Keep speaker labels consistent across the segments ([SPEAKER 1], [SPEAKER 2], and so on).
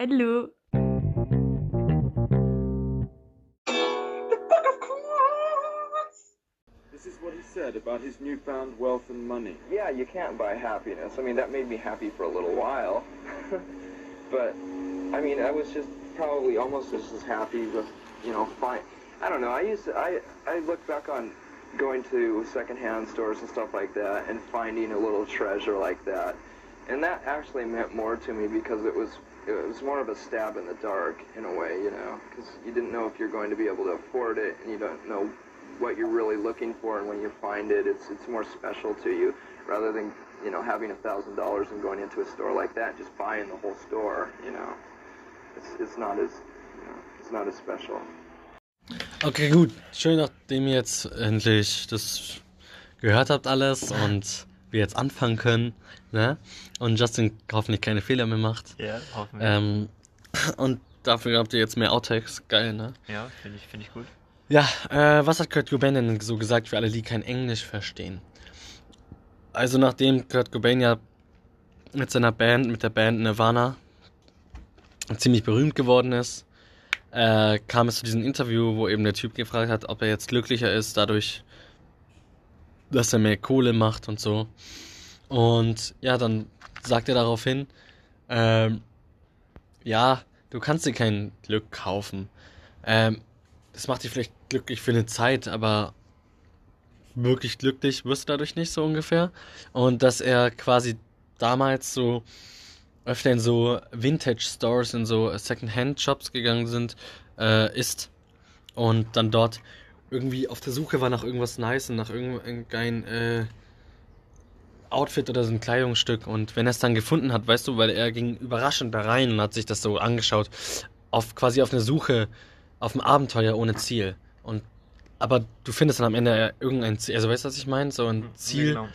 [SPEAKER 1] Hallo.
[SPEAKER 2] This is what he said about his newfound wealth and money.
[SPEAKER 3] Yeah, you can't buy happiness. I mean, that made me happy for a little while. but, I mean, I was just probably almost just as happy with, you know, fine. I don't know. I used to, I, I look back on going to secondhand stores and stuff like that and finding a little treasure like that. And that actually meant more to me because it was, it was more of a stab in the dark in a way, you know, because you didn't know if you're going to be able to afford it and you don't know what you're really looking for and when you find it it's it's more special to you rather than you know having a thousand dollars and going into a store like that just buying the whole store you know it's it's not as you know it's not as special
[SPEAKER 4] Okay, gut. Schön, nachdem ihr jetzt endlich das gehört habt alles und wir jetzt anfangen können, ne? Und Justin hoffentlich keine Fehler mehr macht.
[SPEAKER 5] Ja, hoffen wir.
[SPEAKER 4] Ähm, und dafür habt ihr jetzt mehr Outtakes. Geil, ne?
[SPEAKER 5] ja, finde ich, finde ich gut.
[SPEAKER 4] Ja, äh, was hat Kurt Cobain denn so gesagt für alle, die kein Englisch verstehen? Also nachdem Kurt Cobain ja mit seiner Band, mit der Band Nirvana ziemlich berühmt geworden ist, äh, kam es zu diesem Interview, wo eben der Typ gefragt hat, ob er jetzt glücklicher ist dadurch, dass er mehr Kohle macht und so. Und ja, dann sagt er daraufhin, ähm, ja, du kannst dir kein Glück kaufen. Ähm, das macht dich vielleicht glücklich für eine Zeit, aber wirklich glücklich wirst du dadurch nicht so ungefähr. Und dass er quasi damals so öfter in so Vintage Stores, in so Secondhand Shops gegangen sind, äh, ist und dann dort irgendwie auf der Suche war nach irgendwas Nice und nach irgendein äh, Outfit oder so ein Kleidungsstück und wenn er es dann gefunden hat, weißt du, weil er ging überraschend da rein und hat sich das so angeschaut, auf quasi auf eine Suche, auf ein Abenteuer ohne Ziel und aber du findest dann am Ende irgendein Ziel, also weißt du, was ich meine? So ein Ziel,
[SPEAKER 5] Genau.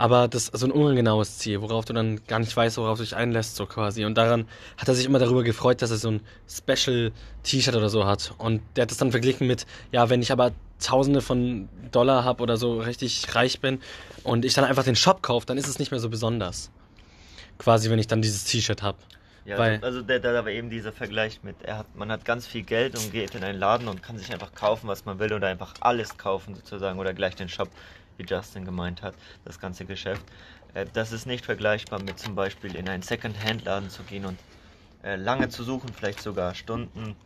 [SPEAKER 4] Aber das so ein ungenaues Ziel, worauf du dann gar nicht weißt, worauf du dich einlässt, so quasi. Und daran hat er sich immer darüber gefreut, dass er so ein Special-T-Shirt oder so hat. Und der hat das dann verglichen mit, ja, wenn ich aber Tausende von Dollar habe oder so richtig reich bin und ich dann einfach den Shop kaufe, dann ist es nicht mehr so besonders. Quasi, wenn ich dann dieses T-Shirt habe.
[SPEAKER 5] Ja,
[SPEAKER 4] Weil-
[SPEAKER 5] also, also der, da war eben dieser Vergleich mit, er hat, man hat ganz viel Geld und geht in einen Laden und kann sich einfach kaufen, was man will oder einfach alles kaufen sozusagen oder gleich den Shop, wie Justin gemeint hat, das ganze Geschäft. Äh, das ist nicht vergleichbar mit zum Beispiel in einen Second-Hand-Laden zu gehen und äh, lange zu suchen, vielleicht sogar Stunden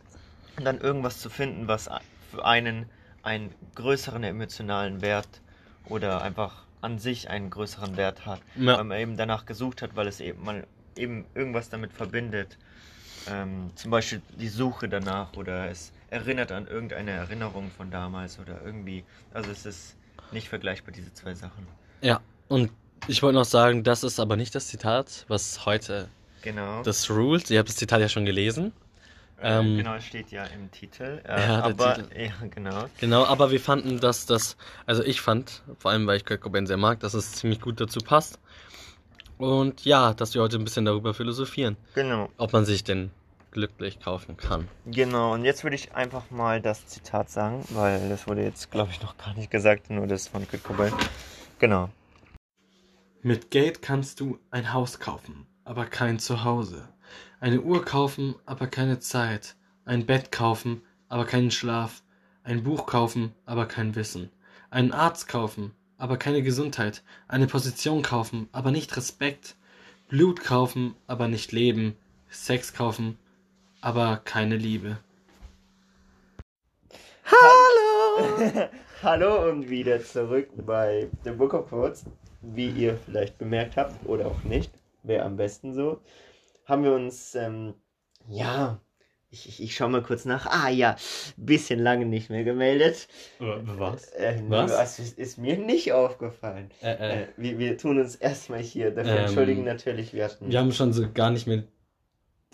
[SPEAKER 5] und dann irgendwas zu finden, was für einen einen größeren emotionalen Wert oder einfach an sich einen größeren Wert hat,
[SPEAKER 4] Ja.
[SPEAKER 5] weil man eben danach gesucht hat, weil es eben man eben irgendwas damit verbindet. Ähm, zum Beispiel die Suche danach oder es erinnert an irgendeine Erinnerung von damals oder irgendwie. Also es ist nicht vergleichbar, diese zwei Sachen.
[SPEAKER 4] Ja, und ich wollte noch sagen, das ist aber nicht das Zitat, was heute
[SPEAKER 5] Genau.
[SPEAKER 4] das rules. Ihr habt das Zitat ja schon gelesen.
[SPEAKER 5] äh,
[SPEAKER 4] ähm,
[SPEAKER 5] genau, es steht ja im Titel. Äh,
[SPEAKER 4] Ja,
[SPEAKER 5] aber,
[SPEAKER 4] Titel.
[SPEAKER 5] ja, genau.
[SPEAKER 4] Genau, aber wir fanden, dass das, also ich fand, vor allem weil ich Kurt Cobain sehr mag, dass es ziemlich gut dazu passt. Und ja, dass wir heute ein bisschen darüber philosophieren,
[SPEAKER 5] Genau.
[SPEAKER 4] ob man sich denn glücklich kaufen kann.
[SPEAKER 5] Genau, und jetzt würde ich einfach mal das Zitat sagen, weil das wurde jetzt, glaube ich, noch gar nicht gesagt, nur das von Kurt Cobain. Genau.
[SPEAKER 4] Mit Geld kannst du ein Haus kaufen, aber kein Zuhause. Eine Uhr kaufen, aber keine Zeit. Ein Bett kaufen, aber keinen Schlaf. Ein Buch kaufen, aber kein Wissen. Einen Arzt kaufen, aber keine Gesundheit. Eine Position kaufen, aber nicht Respekt. Blut kaufen, aber nicht Leben. Sex kaufen, aber keine Liebe.
[SPEAKER 5] Hallo! Hallo und wieder zurück bei The Book of Quotes. Wie ihr vielleicht bemerkt habt oder auch nicht, wäre am besten so, haben wir uns, ähm, ja, ich, ich, ich schau mal kurz nach. Ah ja, bisschen lange nicht mehr gemeldet.
[SPEAKER 4] Was?
[SPEAKER 5] Äh,
[SPEAKER 4] Was?
[SPEAKER 5] Was ist, ist mir nicht aufgefallen.
[SPEAKER 4] Äh,
[SPEAKER 5] Äh, wir, wir tun uns erstmal hier dafür
[SPEAKER 4] Ähm,
[SPEAKER 5] entschuldigen natürlich. Wir hatten
[SPEAKER 4] Wir haben schon so gar nicht mehr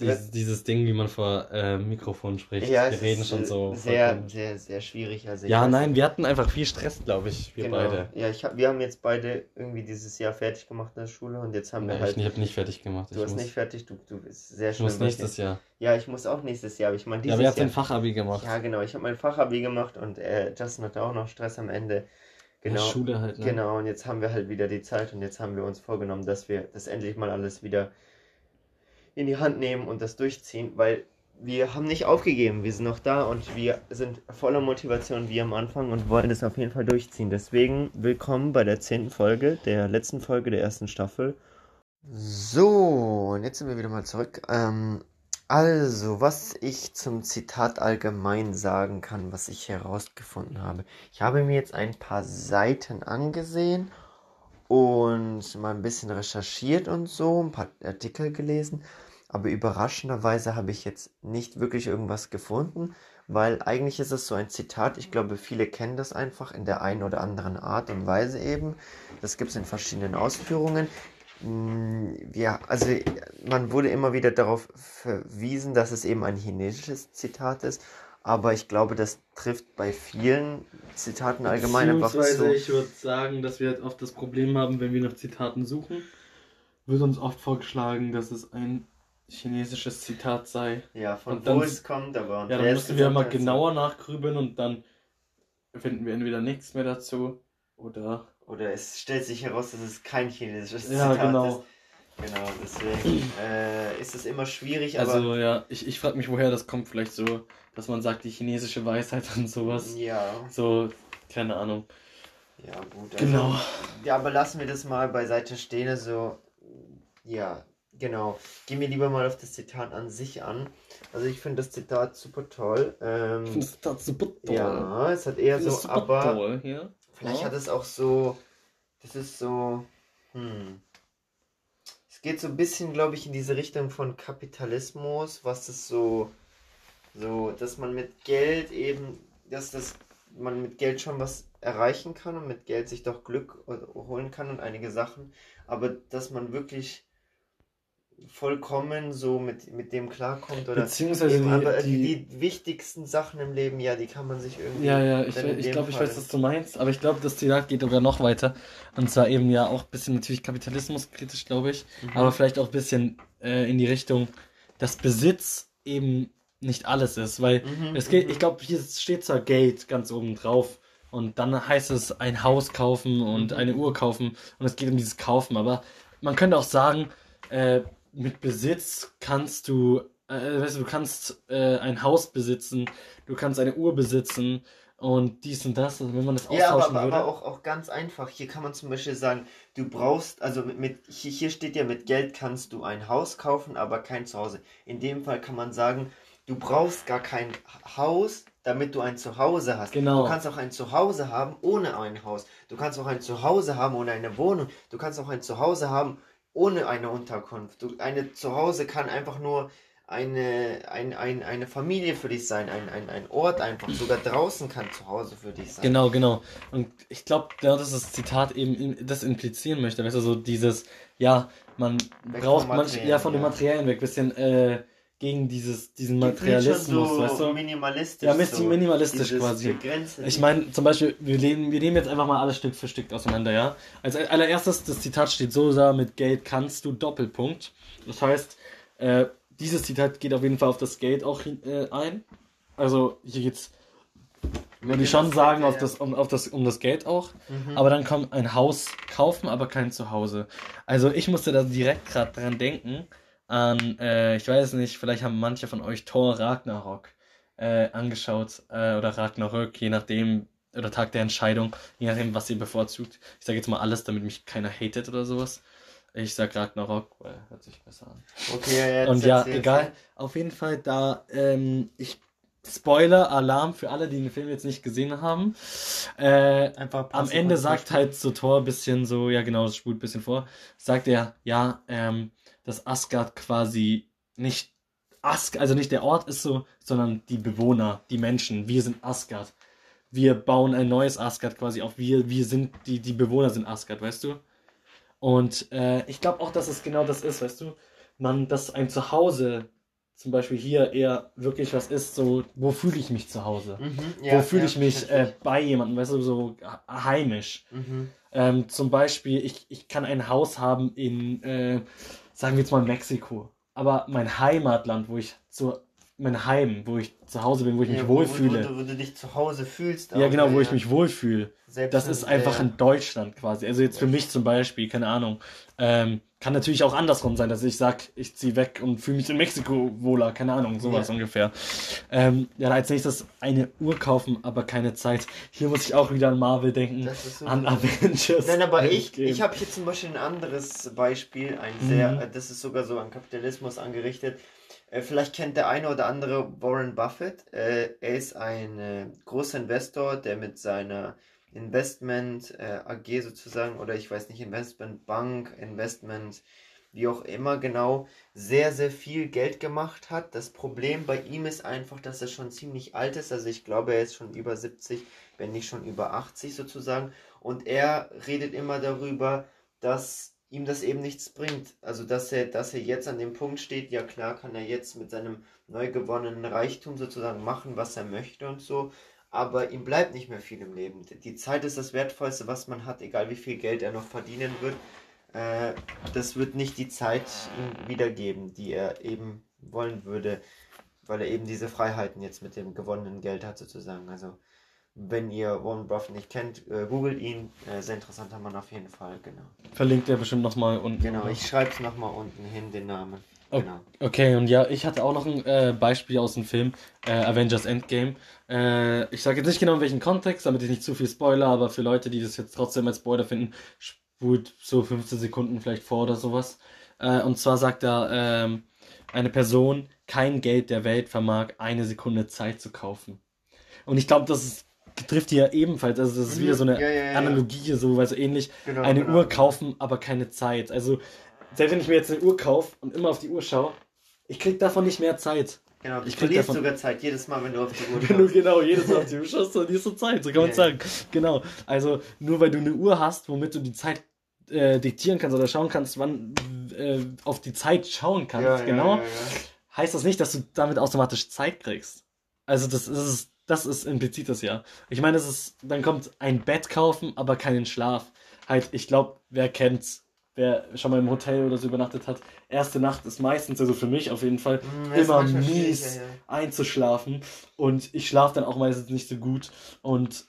[SPEAKER 4] dieses, dieses Ding, wie man vor äh, Mikrofon spricht.
[SPEAKER 5] ja,
[SPEAKER 4] wir reden
[SPEAKER 5] ist,
[SPEAKER 4] schon
[SPEAKER 5] äh,
[SPEAKER 4] so.
[SPEAKER 5] sehr,
[SPEAKER 4] vollkommen-
[SPEAKER 5] sehr, sehr schwierig. Also ich
[SPEAKER 4] Ja, nein, wir hatten einfach viel Stress, glaube ich, wir
[SPEAKER 5] Genau.
[SPEAKER 4] beide.
[SPEAKER 5] Ja, ich hab, wir haben jetzt beide irgendwie dieses Jahr fertig gemacht in der Schule und jetzt haben
[SPEAKER 4] Nee,
[SPEAKER 5] wir halt.
[SPEAKER 4] ich habe nicht fertig gemacht.
[SPEAKER 5] du
[SPEAKER 4] ich
[SPEAKER 5] hast
[SPEAKER 4] muss,
[SPEAKER 5] nicht fertig, du, du bist sehr
[SPEAKER 4] ich
[SPEAKER 5] schlimm.
[SPEAKER 4] muss nächstes. Jahr.
[SPEAKER 5] Ja, ich muss auch nächstes Jahr, aber ich meine
[SPEAKER 4] Ja, hat
[SPEAKER 5] Jahr.
[SPEAKER 4] den Fachabi gemacht?
[SPEAKER 5] Ja, genau, ich habe mein Fachabi gemacht und äh, Justin hatte auch noch Stress am Ende. Genau.
[SPEAKER 4] Ja, Schule halt, ne?
[SPEAKER 5] Genau, und jetzt haben wir halt wieder die Zeit und jetzt haben wir uns vorgenommen, dass wir das endlich mal alles wieder in die Hand nehmen und das durchziehen, weil wir haben nicht aufgegeben, wir sind noch da und wir sind voller Motivation wie am Anfang und wollen das auf jeden Fall durchziehen. Deswegen willkommen bei der zehnten Folge, der letzten Folge der ersten Staffel. So, und jetzt sind wir wieder mal zurück. Ähm, also, was ich zum Zitat allgemein sagen kann, was ich herausgefunden habe. Ich habe mir jetzt ein paar Seiten angesehen und mal ein bisschen recherchiert und so, ein paar Artikel gelesen. Aber überraschenderweise habe ich jetzt nicht wirklich irgendwas gefunden, weil eigentlich ist es so ein Zitat. Ich glaube, viele kennen das einfach in der einen oder anderen Art und Weise eben. Das gibt es in verschiedenen Ausführungen. Mm, Ja, also man wurde immer wieder darauf verwiesen, dass es eben ein chinesisches Zitat ist. Aber ich glaube, das trifft bei vielen Zitaten allgemein einfach
[SPEAKER 4] Beziehungsweise
[SPEAKER 5] so.
[SPEAKER 4] ich würde sagen, dass wir halt oft das Problem haben, wenn wir nach Zitaten suchen, wird uns oft vorgeschlagen, dass es ein chinesisches Zitat sei.
[SPEAKER 5] Ja, von
[SPEAKER 4] Und dann-
[SPEAKER 5] wo es kommt, aber.
[SPEAKER 4] Ja, dann müssen wir mal genauer nachgrübeln und dann finden wir entweder nichts mehr dazu oder.
[SPEAKER 5] Oder es stellt sich heraus, dass es kein chinesisches
[SPEAKER 4] Ja,
[SPEAKER 5] Zitat
[SPEAKER 4] genau.
[SPEAKER 5] ist. Genau, deswegen äh, ist es immer schwierig, aber.
[SPEAKER 4] Also ja, ich, ich frage mich, woher das kommt. Vielleicht so, dass man sagt, die chinesische Weisheit und sowas.
[SPEAKER 5] ja,
[SPEAKER 4] So, keine Ahnung.
[SPEAKER 5] ja, gut. Also,
[SPEAKER 4] Genau.
[SPEAKER 5] Ja, aber lassen wir das mal beiseite stehen. Also, ja, genau. Gehen wir lieber mal auf das Zitat an sich an. Also, ich finde das Zitat super toll. Ähm,
[SPEAKER 4] Ich finde das Zitat super toll.
[SPEAKER 5] ja, es hat eher so, aber.
[SPEAKER 4] toll, ja.
[SPEAKER 5] Vielleicht
[SPEAKER 4] Ja.
[SPEAKER 5] hat es auch so. Das ist so. Hm. Es geht so ein bisschen, glaube ich, in diese Richtung von Kapitalismus, was es so. So, dass man mit Geld eben. Dass das man mit Geld schon was erreichen kann und mit Geld sich doch Glück holen kann und einige Sachen. Aber dass man wirklich vollkommen so mit, mit dem klarkommt oder.
[SPEAKER 4] Beziehungsweise
[SPEAKER 5] Eben, aber
[SPEAKER 4] die, die,
[SPEAKER 5] die, wichtigsten Sachen im Leben, ja, die kann man sich irgendwie.
[SPEAKER 4] Ja, ja, ich, ich glaube, ich weiß, was du meinst, aber ich glaube, das Zitat geht sogar noch weiter. Und zwar eben ja auch ein bisschen natürlich kapitalismuskritisch, glaube ich,
[SPEAKER 5] Mhm.
[SPEAKER 4] aber vielleicht auch ein bisschen äh, in die Richtung, dass Besitz eben nicht alles ist, weil
[SPEAKER 5] Mhm,
[SPEAKER 4] es geht,
[SPEAKER 5] mhm.
[SPEAKER 4] ich glaube, hier steht zwar Geld ganz oben drauf und dann heißt es ein Haus kaufen und
[SPEAKER 5] Mhm.
[SPEAKER 4] eine Uhr kaufen und es geht um dieses Kaufen, aber man könnte auch sagen, äh, mit Besitz kannst du, äh, weißt du, du kannst äh, ein Haus besitzen, du kannst eine Uhr besitzen und dies und das, also wenn man das
[SPEAKER 5] Ja, aber,
[SPEAKER 4] austauschen
[SPEAKER 5] aber,
[SPEAKER 4] würde.
[SPEAKER 5] aber auch, auch ganz einfach. Hier kann man zum Beispiel sagen, du brauchst, also mit, mit hier, hier steht ja, mit Geld kannst du ein Haus kaufen, aber kein Zuhause. In dem Fall kann man sagen, du brauchst gar kein Haus, damit du ein Zuhause hast.
[SPEAKER 4] Genau.
[SPEAKER 5] Du kannst auch ein Zuhause haben ohne ein Haus. Du kannst auch ein Zuhause haben ohne eine Wohnung. Du kannst auch ein Zuhause haben ohne eine Unterkunft. Eine Zuhause kann einfach nur eine, ein, ein, eine Familie für dich sein, ein, ein, ein Ort einfach. Sogar draußen kann Zuhause für dich sein.
[SPEAKER 4] Genau, genau. Und ich glaube, ja, dass das Zitat eben das implizieren möchte, weißt du, so dieses, ja, man
[SPEAKER 5] Weg
[SPEAKER 4] braucht
[SPEAKER 5] vom
[SPEAKER 4] manch,
[SPEAKER 5] Materiellen,
[SPEAKER 4] ja, von den. Materialien weg, bisschen äh, gegen dieses, diesen
[SPEAKER 5] Die
[SPEAKER 4] Materialismus,
[SPEAKER 5] so
[SPEAKER 4] weißt du?
[SPEAKER 5] minimalistisch.
[SPEAKER 4] Ja,
[SPEAKER 5] so
[SPEAKER 4] minimalistisch
[SPEAKER 5] dieses
[SPEAKER 4] quasi. Ich meine, zum Beispiel, wir, leben, wir nehmen jetzt einfach mal alles Stück für Stück auseinander, ja? Als allererstes, das Zitat steht so da, mit Geld kannst du Doppelpunkt. Das heißt, äh, dieses Zitat geht auf jeden Fall auf das Geld auch hin, äh, ein. Also hier geht's, würde ich schon sagen, auf das, um, auf das, um das Geld auch.
[SPEAKER 5] Mhm.
[SPEAKER 4] Aber dann kommt ein Haus kaufen, aber kein Zuhause. Also ich musste da direkt gerade dran denken, an, äh, ich weiß nicht, vielleicht haben manche von euch Thor Ragnarok äh, angeschaut äh, oder Ragnarök, je nachdem, oder Tag der Entscheidung, je nachdem, was ihr bevorzugt. Ich sage jetzt mal alles, damit mich keiner hatet oder sowas. Ich sag Ragnarok, weil hört sich besser an.
[SPEAKER 5] Okay, ja, jetzt
[SPEAKER 4] Und ja,
[SPEAKER 5] erzähl's.
[SPEAKER 4] egal. Auf jeden Fall, da, ähm, ich, Spoiler, Alarm für alle, die den Film jetzt nicht gesehen haben. Äh,
[SPEAKER 5] Einfach
[SPEAKER 4] am Ende sagt halt so Thor ein bisschen so, ja genau, das spult ein bisschen vor, sagt er, ja, ähm, dass Asgard quasi nicht Asg also nicht der Ort ist so, sondern die Bewohner, die Menschen, wir sind Asgard. Wir bauen ein neues Asgard quasi auf. Wir, wir sind, die, die Bewohner sind Asgard, weißt du? Und äh, ich glaube auch, dass es genau das ist, weißt du? Man, dass ein Zuhause zum Beispiel hier eher wirklich was ist, so, wo fühle ich mich zu Hause?
[SPEAKER 5] Mhm,
[SPEAKER 4] wo fühle
[SPEAKER 5] ja,
[SPEAKER 4] ich mich äh, bei jemandem, weißt du, so heimisch.
[SPEAKER 5] Mhm.
[SPEAKER 4] Ähm, zum Beispiel, ich, ich kann ein Haus haben in, äh, sagen wir jetzt mal Mexiko, aber mein Heimatland, wo ich zu, mein Heim, wo ich zu Hause bin, wo ich mich
[SPEAKER 5] Ja, wo-
[SPEAKER 4] wohlfühle.
[SPEAKER 5] Wo, wo, wo du dich zu Hause fühlst.
[SPEAKER 4] ja, genau, wo
[SPEAKER 5] ja,
[SPEAKER 4] ich mich wohlfühle. Das ist einfach
[SPEAKER 5] ja,
[SPEAKER 4] in Deutschland quasi. Also jetzt für mich zum Beispiel, keine Ahnung. Ähm, Kann natürlich auch andersrum sein, dass ich sag, ich zieh weg und fühle mich in Mexiko wohler, keine Ahnung, sowas ungefähr. Ähm, ja, als nächstes eine Uhr kaufen, aber keine Zeit. Hier muss ich auch wieder an Marvel denken,
[SPEAKER 5] so
[SPEAKER 4] an. Avengers.
[SPEAKER 5] Nein, aber ich, ich habe hier zum Beispiel ein anderes Beispiel, ein
[SPEAKER 4] Mhm.
[SPEAKER 5] sehr, äh, das ist sogar so an Kapitalismus angerichtet. Äh, Vielleicht kennt der eine oder andere Warren Buffett. Äh, Er ist ein äh, großer Investor, der mit seiner Investment AG sozusagen, oder ich weiß nicht, Investmentbank, Investment, wie auch immer genau, sehr, sehr viel Geld gemacht hat. Das Problem bei ihm ist einfach, dass er schon ziemlich alt ist. Also ich glaube, er ist schon über 70, wenn nicht schon über 80 sozusagen. Und er redet immer darüber, dass ihm das eben nichts bringt. Also dass er, dass er jetzt an dem Punkt steht, ja klar kann er jetzt mit seinem neu gewonnenen Reichtum sozusagen machen, was er möchte und so. Aber ihm bleibt nicht mehr viel im Leben. Die Zeit ist das Wertvollste, was man hat, egal wie viel Geld er noch verdienen wird. Äh, das wird nicht die Zeit ihm wiedergeben, die er eben wollen würde, weil er eben diese Freiheiten jetzt mit dem gewonnenen Geld hat sozusagen. Also wenn ihr Warren Buffett nicht kennt, äh, googelt ihn. Äh, sehr interessanter Mann auf jeden Fall, genau.
[SPEAKER 4] Verlinkt er bestimmt nochmal unten.
[SPEAKER 5] Genau, ich schreibe es nochmal unten hin, den Namen. Genau.
[SPEAKER 4] Okay, und ja, ich hatte auch noch ein äh, Beispiel aus dem Film äh, Avengers Endgame. Äh, ich sage jetzt nicht genau in welchem Kontext, damit ich nicht zu viel spoiler, aber für Leute, die das jetzt trotzdem als Spoiler finden, spult so 15 Sekunden vielleicht vor oder sowas. Äh, und zwar sagt da ähm, eine Person, kein Geld der Welt vermag eine Sekunde Zeit zu kaufen. Und ich glaube, das ist, trifft hier ebenfalls, also das ist wieder so eine
[SPEAKER 5] ja, ja, ja.
[SPEAKER 4] Analogie, so weil so ähnlich
[SPEAKER 5] Genau,
[SPEAKER 4] eine
[SPEAKER 5] genau,
[SPEAKER 4] Uhr kaufen, aber keine Zeit. Also, selbst wenn ich mir jetzt eine Uhr kaufe und immer auf die Uhr schaue, ich krieg davon nicht mehr Zeit.
[SPEAKER 5] Genau, du
[SPEAKER 4] Ich
[SPEAKER 5] verlierst
[SPEAKER 4] davon-
[SPEAKER 5] sogar Zeit jedes Mal, wenn du auf die Uhr
[SPEAKER 4] Wenn du
[SPEAKER 5] schaust.
[SPEAKER 4] genau jedes Mal auf die Uhr schaust, ist so Zeit, so kann man
[SPEAKER 5] Ja.
[SPEAKER 4] sagen. Genau. Also, nur weil du eine Uhr hast, womit du die Zeit äh, diktieren kannst oder schauen kannst, wann äh, auf die Zeit schauen kannst,
[SPEAKER 5] Ja, ja,
[SPEAKER 4] genau,
[SPEAKER 5] ja, ja.
[SPEAKER 4] heißt das nicht, dass du damit automatisch Zeit kriegst. Also, das ist, das ist implizit das ja. Ich meine, es ist, dann kommt ein Bett kaufen, aber keinen Schlaf. Halt, ich glaube, wer kennt's, wer schon mal im Hotel oder so übernachtet hat, erste Nacht ist meistens, also für mich auf jeden Fall,
[SPEAKER 5] Mm,
[SPEAKER 4] immer mies
[SPEAKER 5] ja, ja.
[SPEAKER 4] einzuschlafen. Und ich schlafe dann auch meistens nicht so gut. Und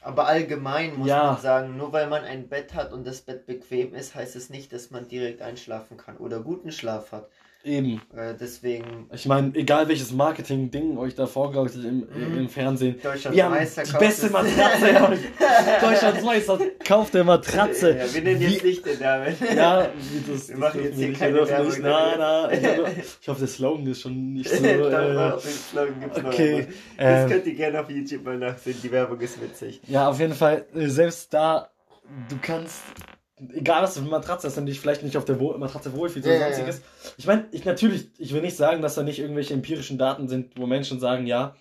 [SPEAKER 5] Aber allgemein muss
[SPEAKER 4] Ja.
[SPEAKER 5] man sagen, nur weil man ein Bett hat und das Bett bequem ist, heißt es nicht, dass man direkt einschlafen kann oder guten Schlaf hat.
[SPEAKER 4] Eben,
[SPEAKER 5] Äh, deswegen
[SPEAKER 4] ich meine, egal welches Marketing-Ding euch da vorgaukelt im,
[SPEAKER 5] Mhm.
[SPEAKER 4] im Fernsehen,
[SPEAKER 5] Deutschlands
[SPEAKER 4] wir haben
[SPEAKER 5] Meister
[SPEAKER 4] die
[SPEAKER 5] kauft
[SPEAKER 4] beste
[SPEAKER 5] es.
[SPEAKER 4] Matratze. ja. Deutschlands Meister kauft der Matratze.
[SPEAKER 5] Ja, wir nennen
[SPEAKER 4] Wie-
[SPEAKER 5] jetzt nicht den Namen.
[SPEAKER 4] Ja, das,
[SPEAKER 5] Wir machen jetzt hier
[SPEAKER 4] nicht,
[SPEAKER 5] keine Werbung,
[SPEAKER 4] nicht. Nein, nein. Ich hoffe, der Slogan ist schon nicht so.
[SPEAKER 5] Doch,
[SPEAKER 4] Äh,
[SPEAKER 5] Slogan gibt's noch
[SPEAKER 4] okay,
[SPEAKER 5] einmal. Das
[SPEAKER 4] ähm,
[SPEAKER 5] könnt ihr gerne auf YouTube mal nachsehen, die Werbung ist witzig.
[SPEAKER 4] ja, auf jeden Fall, äh, selbst da, du kannst, egal was du für eine Matratze hast, wenn du dich vielleicht nicht auf der Wohl Matratze wohlfühlst
[SPEAKER 5] Ja,
[SPEAKER 4] oder
[SPEAKER 5] ja,
[SPEAKER 4] sonstiges. Ich meine, ich natürlich, ich will nicht sagen, dass da nicht irgendwelche empirischen Daten sind, wo Menschen sagen, ja,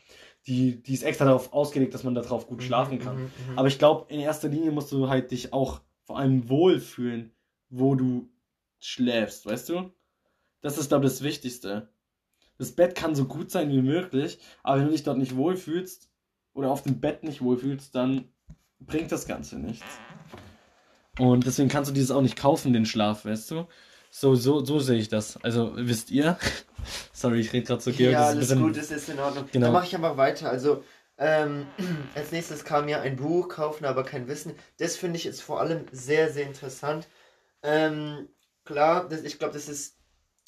[SPEAKER 4] die, die ist extra darauf ausgelegt, dass man darauf gut schlafen kann.
[SPEAKER 5] Mhm, mhm.
[SPEAKER 4] Aber ich glaube, in erster Linie musst du halt dich auch vor allem wohlfühlen, wo du schläfst, weißt du? Das ist, glaube ich, das Wichtigste. Das Bett kann so gut sein wie möglich, aber wenn du dich dort nicht wohlfühlst oder auf dem Bett nicht wohlfühlst, dann bringt das Ganze nichts. Und deswegen kannst du dieses auch nicht kaufen, den Schlaf, weißt du? So, so, so sehe ich das. Also, wisst ihr? Sorry, ich rede gerade so Georg.
[SPEAKER 5] ja,
[SPEAKER 4] das
[SPEAKER 5] alles
[SPEAKER 4] bisschen-
[SPEAKER 5] gut, es ist in Ordnung.
[SPEAKER 4] Genau.
[SPEAKER 5] Dann mache ich einfach weiter. Also, ähm, als nächstes kam ja ein Buch, kaufen, aber kein Wissen. Das finde ich ist vor allem sehr, sehr interessant. Ähm, klar, das, ich glaube, das ist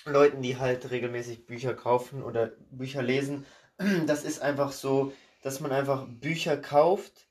[SPEAKER 5] Leuten, die halt regelmäßig Bücher kaufen oder Bücher lesen. Das ist einfach so, dass man einfach Bücher kauft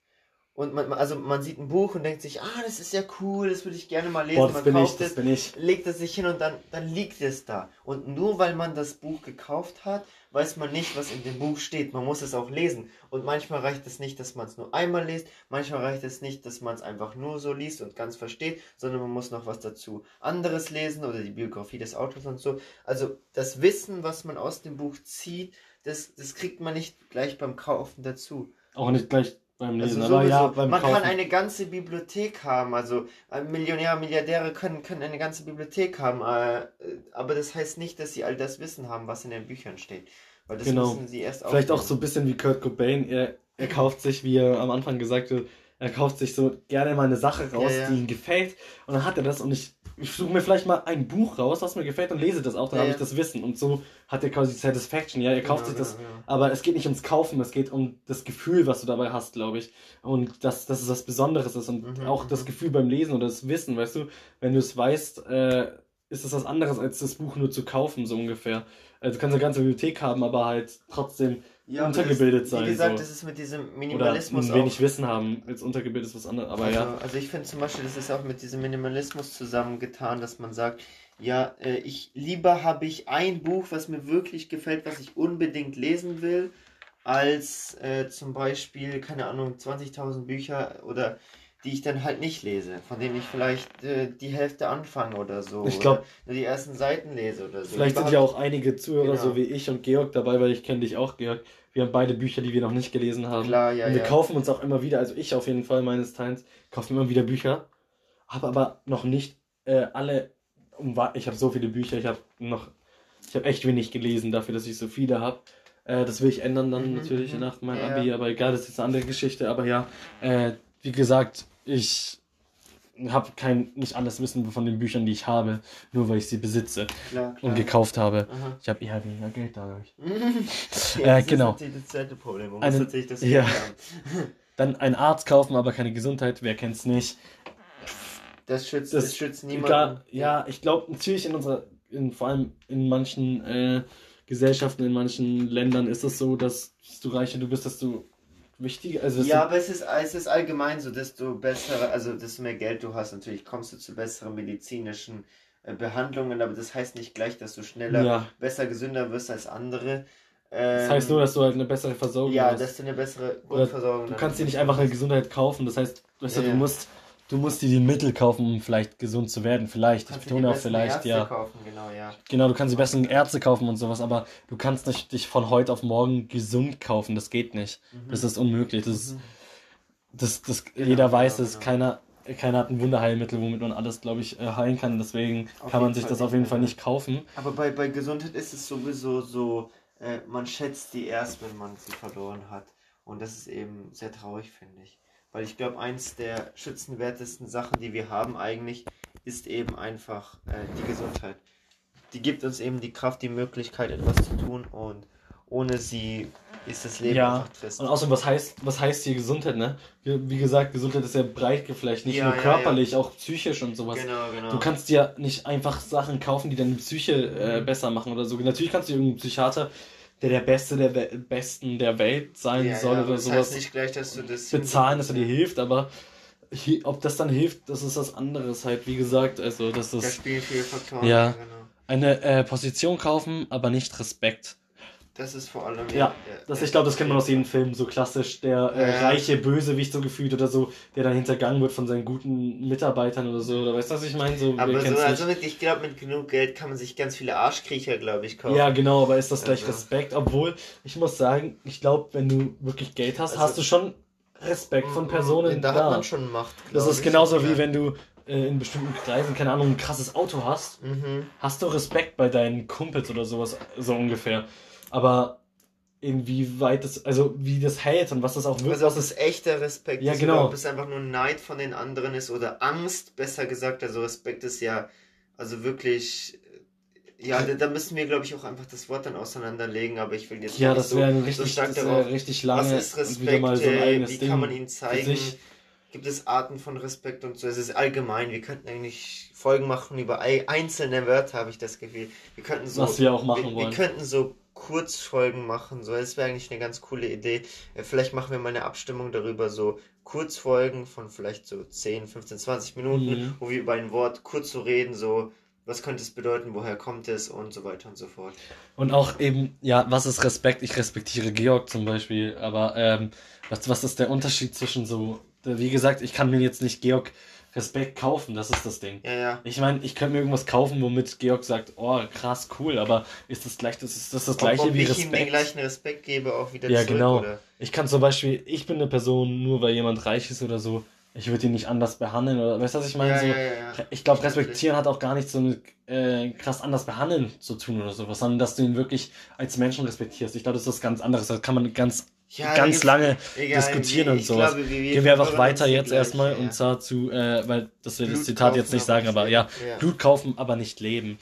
[SPEAKER 5] und man, also man sieht ein Buch und denkt sich, ah, das ist ja cool, das würde ich gerne mal lesen.
[SPEAKER 4] Boah,
[SPEAKER 5] man
[SPEAKER 4] ich,
[SPEAKER 5] kauft
[SPEAKER 4] das
[SPEAKER 5] es,
[SPEAKER 4] ich.
[SPEAKER 5] legt es sich hin und dann, dann liegt es da. Und nur weil man das Buch gekauft hat, weiß man nicht, was in dem Buch steht. Man muss es auch lesen. Und manchmal reicht es nicht, dass man es nur einmal liest. Manchmal reicht es nicht, dass man es einfach nur so liest und ganz versteht, sondern man muss noch was dazu anderes lesen oder die Biografie des Autors und so. Also das Wissen, was man aus dem Buch zieht, das, das kriegt man nicht gleich beim Kaufen dazu.
[SPEAKER 4] Auch nicht gleich beim
[SPEAKER 5] Also
[SPEAKER 4] Lesen, aber
[SPEAKER 5] sowieso,
[SPEAKER 4] ja, beim
[SPEAKER 5] man
[SPEAKER 4] Kaufen.
[SPEAKER 5] kann eine ganze Bibliothek haben, also äh, Millionäre, Milliardäre können, können eine ganze Bibliothek haben, äh, aber das heißt nicht, dass sie all das Wissen haben, was in den Büchern steht. Weil das
[SPEAKER 4] Genau.
[SPEAKER 5] müssen sie erst
[SPEAKER 4] Vielleicht auch
[SPEAKER 5] aufnehmen.
[SPEAKER 4] so ein bisschen wie Kurt Cobain. Er, er kauft sich, wie er am Anfang gesagt hat, er kauft sich so gerne mal eine Sache raus,
[SPEAKER 5] Ja, ja.
[SPEAKER 4] die ihm gefällt. Und dann hat er das und ich, ich suche mir vielleicht mal ein Buch raus, was mir gefällt und lese das auch, dann
[SPEAKER 5] Ja,
[SPEAKER 4] habe ich das Wissen. Und so hat er quasi Satisfaction. Ja, er kauft sich das. Aber es geht nicht ums Kaufen, es geht um das Gefühl, was du dabei hast, glaube ich. Und dass, dass es was Besonderes ist und
[SPEAKER 5] Mhm,
[SPEAKER 4] auch
[SPEAKER 5] mhm.
[SPEAKER 4] das Gefühl beim Lesen oder das Wissen, weißt du, wenn du es weißt, äh, ist das was anderes, als das Buch nur zu kaufen, so ungefähr. Also du kannst eine ganze Bibliothek haben, aber halt trotzdem
[SPEAKER 5] Ja,
[SPEAKER 4] untergebildet
[SPEAKER 5] das,
[SPEAKER 4] sein.
[SPEAKER 5] Wie gesagt,
[SPEAKER 4] so.
[SPEAKER 5] das ist mit diesem
[SPEAKER 4] Oder
[SPEAKER 5] Minimalismus
[SPEAKER 4] ein wenig
[SPEAKER 5] auch.
[SPEAKER 4] Wissen haben. Jetzt untergebildet ist was anderes, aber
[SPEAKER 5] also,
[SPEAKER 4] ja.
[SPEAKER 5] also ich finde zum Beispiel, das ist auch mit diesem Minimalismus zusammengetan, dass man sagt, ja, äh, ich lieber habe ich ein Buch, was mir wirklich gefällt, was ich unbedingt lesen will, als äh, zum Beispiel, keine Ahnung, 20.000 Bücher oder die ich dann halt nicht lese, von denen ich vielleicht äh, die Hälfte anfange oder so.
[SPEAKER 4] Ich glaub-
[SPEAKER 5] oder nur die ersten Seiten lese oder so.
[SPEAKER 4] Vielleicht sind ja auch einige Zuhörer,
[SPEAKER 5] Genau.
[SPEAKER 4] so wie ich und Georg, dabei, weil ich kenne dich auch, Georg. Wir haben beide Bücher, die wir noch nicht gelesen haben.
[SPEAKER 5] Klar, ja,
[SPEAKER 4] und wir
[SPEAKER 5] ja.
[SPEAKER 4] kaufen uns auch immer wieder, also ich auf jeden Fall meines Teils, kaufe immer wieder Bücher, habe aber noch nicht äh, alle, ich habe so viele Bücher, ich habe noch, ich habe echt wenig gelesen dafür, dass ich so viele habe. Äh, das will ich ändern dann
[SPEAKER 5] Mhm,
[SPEAKER 4] natürlich
[SPEAKER 5] mhm.
[SPEAKER 4] nach meinem
[SPEAKER 5] Ja.
[SPEAKER 4] Abi, aber egal, das ist eine andere Geschichte. Aber ja, äh, wie gesagt, ich habe kein, nicht alles Wissen von den Büchern, die ich habe, nur weil ich sie besitze
[SPEAKER 5] Klar,
[SPEAKER 4] und
[SPEAKER 5] klar.
[SPEAKER 4] gekauft habe.
[SPEAKER 5] Aha.
[SPEAKER 4] Ich habe eher weniger Geld dadurch.
[SPEAKER 5] ja,
[SPEAKER 4] Äh,
[SPEAKER 5] das
[SPEAKER 4] genau.
[SPEAKER 5] ist natürlich das zweite Problem. Man
[SPEAKER 4] Eine-
[SPEAKER 5] natürlich das
[SPEAKER 4] ja. Dann ein Arzt kaufen, aber keine Gesundheit, wer kennt's nicht?
[SPEAKER 5] Das schützt,
[SPEAKER 4] Das-
[SPEAKER 5] das, schützt niemanden.
[SPEAKER 4] Klar, ja, ich glaube natürlich in unserer, in, vor allem in manchen äh, Gesellschaften, in manchen Ländern ist es so, dass desto reicher du bist, desto wichtiger. Also es
[SPEAKER 5] Ja, aber es ist, es ist allgemein so, desto bessere, also desto mehr Geld du hast, natürlich kommst du zu besseren medizinischen äh, Behandlungen, aber das heißt nicht gleich, dass du schneller,
[SPEAKER 4] ja,
[SPEAKER 5] besser, gesünder wirst als andere.
[SPEAKER 4] das
[SPEAKER 5] Ähm,
[SPEAKER 4] heißt nur, dass du halt eine bessere Versorgung
[SPEAKER 5] Ja,
[SPEAKER 4] hast.
[SPEAKER 5] dass du eine bessere Grundversorgung
[SPEAKER 4] Du
[SPEAKER 5] dann
[SPEAKER 4] kannst dir nicht
[SPEAKER 5] hast.
[SPEAKER 4] einfach eine Gesundheit kaufen. Das heißt, weißt du,
[SPEAKER 5] Ja,
[SPEAKER 4] du
[SPEAKER 5] ja.
[SPEAKER 4] musst, du musst dir die Mittel kaufen, um vielleicht gesund zu werden. Vielleicht, ich
[SPEAKER 5] Kannst dir
[SPEAKER 4] betone auch
[SPEAKER 5] besten
[SPEAKER 4] vielleicht,
[SPEAKER 5] Ärzte
[SPEAKER 4] ja.
[SPEAKER 5] kaufen, genau, ja.
[SPEAKER 4] Genau, du kannst die besseren Ärzte kaufen und sowas, aber du kannst nicht dich von heute auf morgen gesund kaufen. Das geht nicht.
[SPEAKER 5] Mhm.
[SPEAKER 4] Das ist unmöglich. Das,
[SPEAKER 5] Mhm.
[SPEAKER 4] das, das
[SPEAKER 5] Genau,
[SPEAKER 4] jeder weiß,
[SPEAKER 5] genau,
[SPEAKER 4] dass
[SPEAKER 5] genau.
[SPEAKER 4] keiner, keiner hat ein Wunderheilmittel, womit man alles, glaube ich, äh, heilen kann. Deswegen
[SPEAKER 5] Auf
[SPEAKER 4] kann man sich
[SPEAKER 5] Fall
[SPEAKER 4] das auf jeden Fall nicht kaufen.
[SPEAKER 5] Aber bei, bei Gesundheit ist es sowieso so, äh, man schätzt die erst, wenn man sie verloren hat. Und das ist eben sehr traurig, finde ich. Weil ich glaube, eins der schützenwertesten Sachen, die wir haben eigentlich, ist eben einfach äh, die Gesundheit. Die gibt uns eben die Kraft, die Möglichkeit, etwas zu tun und ohne sie ist das Leben
[SPEAKER 4] Ja,
[SPEAKER 5] einfach trist.
[SPEAKER 4] Und außerdem, was heißt, was heißt hier Gesundheit, ne? Wie, wie gesagt, Gesundheit ist sehr breit geflecht, nicht
[SPEAKER 5] Ja,
[SPEAKER 4] nur
[SPEAKER 5] ja,
[SPEAKER 4] körperlich, auch psychisch und sowas.
[SPEAKER 5] Genau, genau.
[SPEAKER 4] Du kannst dir nicht einfach Sachen kaufen, die deine Psyche äh,
[SPEAKER 5] Mhm.
[SPEAKER 4] besser machen oder so. Natürlich kannst du irgendeinen Psychiater, der der Beste der We Besten der Welt sein
[SPEAKER 5] ja,
[SPEAKER 4] soll
[SPEAKER 5] ja,
[SPEAKER 4] oder
[SPEAKER 5] das
[SPEAKER 4] sowas,
[SPEAKER 5] heißt nicht gleich, dass du das
[SPEAKER 4] bezahlen, dass er dir hilft, aber ob das dann hilft, das ist was anderes halt, wie gesagt, also das
[SPEAKER 5] ja. Da
[SPEAKER 4] ist
[SPEAKER 5] spielen viele Faktoren.
[SPEAKER 4] Ja.
[SPEAKER 5] genau.
[SPEAKER 4] eine äh, Position kaufen, aber nicht Respekt.
[SPEAKER 5] Das ist vor allem.
[SPEAKER 4] Ja, Das, ich glaube, das kennt man aus jedem Film, so klassisch, der äh,
[SPEAKER 5] Ja.
[SPEAKER 4] reiche Bösewicht so gefühlt oder so, der dann hintergangen wird von seinen guten Mitarbeitern oder so, oder weißt du, was ich meine? So,
[SPEAKER 5] Aber so, also mit, ich glaube, mit genug Geld kann man sich ganz viele Arschkriecher, glaube ich, kaufen.
[SPEAKER 4] Ja, genau, aber ist das gleich
[SPEAKER 5] Also-
[SPEAKER 4] Respekt? Obwohl, ich muss sagen, ich glaube, wenn du wirklich Geld hast,
[SPEAKER 5] Also-
[SPEAKER 4] hast du schon Respekt von Personen
[SPEAKER 5] Da
[SPEAKER 4] da.
[SPEAKER 5] hat man schon Macht.
[SPEAKER 4] das ist
[SPEAKER 5] ich.
[SPEAKER 4] genauso
[SPEAKER 5] Ja.
[SPEAKER 4] wie wenn du äh, in bestimmten Kreisen, keine Ahnung, ein krasses Auto hast,
[SPEAKER 5] Mhm.
[SPEAKER 4] hast du Respekt bei deinen Kumpels oder sowas, so ungefähr. Aber inwieweit das, also wie das hält und was das auch wird,
[SPEAKER 5] Also ob
[SPEAKER 4] es
[SPEAKER 5] echter Respekt
[SPEAKER 4] Ja,
[SPEAKER 5] ist
[SPEAKER 4] genau.
[SPEAKER 5] oder ob es einfach nur Neid von den anderen ist oder Angst, besser gesagt. Also Respekt ist ja, also wirklich, äh, ja, da, da müssen wir, glaube ich, auch einfach das Wort dann auseinanderlegen, aber ich will jetzt
[SPEAKER 4] Ja, das
[SPEAKER 5] nicht
[SPEAKER 4] wäre
[SPEAKER 5] so,
[SPEAKER 4] richtig,
[SPEAKER 5] so stark
[SPEAKER 4] das
[SPEAKER 5] darauf.
[SPEAKER 4] richtig lange
[SPEAKER 5] Was ist Respekt?
[SPEAKER 4] so
[SPEAKER 5] äh, wie
[SPEAKER 4] Ding.
[SPEAKER 5] kann man ihn zeigen? Gibt es Arten von Respekt und so? Es ist allgemein. Wir könnten eigentlich Folgen machen über ei- einzelne Wörter, habe ich das Gefühl. Wir könnten so,
[SPEAKER 4] Was wir auch machen
[SPEAKER 5] wir, wir
[SPEAKER 4] wollen.
[SPEAKER 5] könnten so Kurzfolgen machen. So, das wäre eigentlich eine ganz coole Idee. Äh, Vielleicht machen wir mal eine Abstimmung darüber, so Kurzfolgen von vielleicht so 10, 15, 20 Minuten,
[SPEAKER 4] Mhm.
[SPEAKER 5] wo wir über ein Wort kurz so reden, so was könnte es bedeuten, woher kommt es und so weiter und so fort.
[SPEAKER 4] Und auch eben, ja, was ist Respekt? Ich respektiere Georg zum Beispiel, aber ähm, was, was ist der Unterschied zwischen so, wie gesagt, ich kann mir jetzt nicht Georg Respekt kaufen, das ist das Ding.
[SPEAKER 5] Ja, ja.
[SPEAKER 4] Ich meine, ich könnte mir irgendwas kaufen, womit Georg sagt, oh, krass, cool, aber ist das gleich, das ist das, das gleiche
[SPEAKER 5] ob, ob
[SPEAKER 4] wie
[SPEAKER 5] ich ihm den
[SPEAKER 4] Respekt?
[SPEAKER 5] gleichen Respekt gebe, auch wieder
[SPEAKER 4] Ja,
[SPEAKER 5] zurück,
[SPEAKER 4] genau.
[SPEAKER 5] oder?
[SPEAKER 4] Ich kann zum Beispiel, ich bin eine Person, nur weil jemand reich ist oder so, ich würde ihn nicht anders behandeln oder, weißt du, was ich meine?
[SPEAKER 5] Ja,
[SPEAKER 4] so,
[SPEAKER 5] ja, ja.
[SPEAKER 4] Ich glaube, respektieren hat auch gar nichts so mit äh, krass anders behandeln zu tun oder sowas, sondern dass du ihn wirklich als Menschen respektierst. Ich glaube, das ist was ganz anderes. Da kann man ganz,
[SPEAKER 5] Ja,
[SPEAKER 4] ganz lange
[SPEAKER 5] Egal,
[SPEAKER 4] diskutieren
[SPEAKER 5] wir-
[SPEAKER 4] und
[SPEAKER 5] ich
[SPEAKER 4] sowas.
[SPEAKER 5] glaube,
[SPEAKER 4] Gehen wir einfach weiter jetzt
[SPEAKER 5] gleich,
[SPEAKER 4] erstmal
[SPEAKER 5] ja.
[SPEAKER 4] und zwar zu, äh, weil das wir das Zitat jetzt nicht sagen, aber ja,
[SPEAKER 5] ja.
[SPEAKER 4] Blut kaufen, aber nicht leben.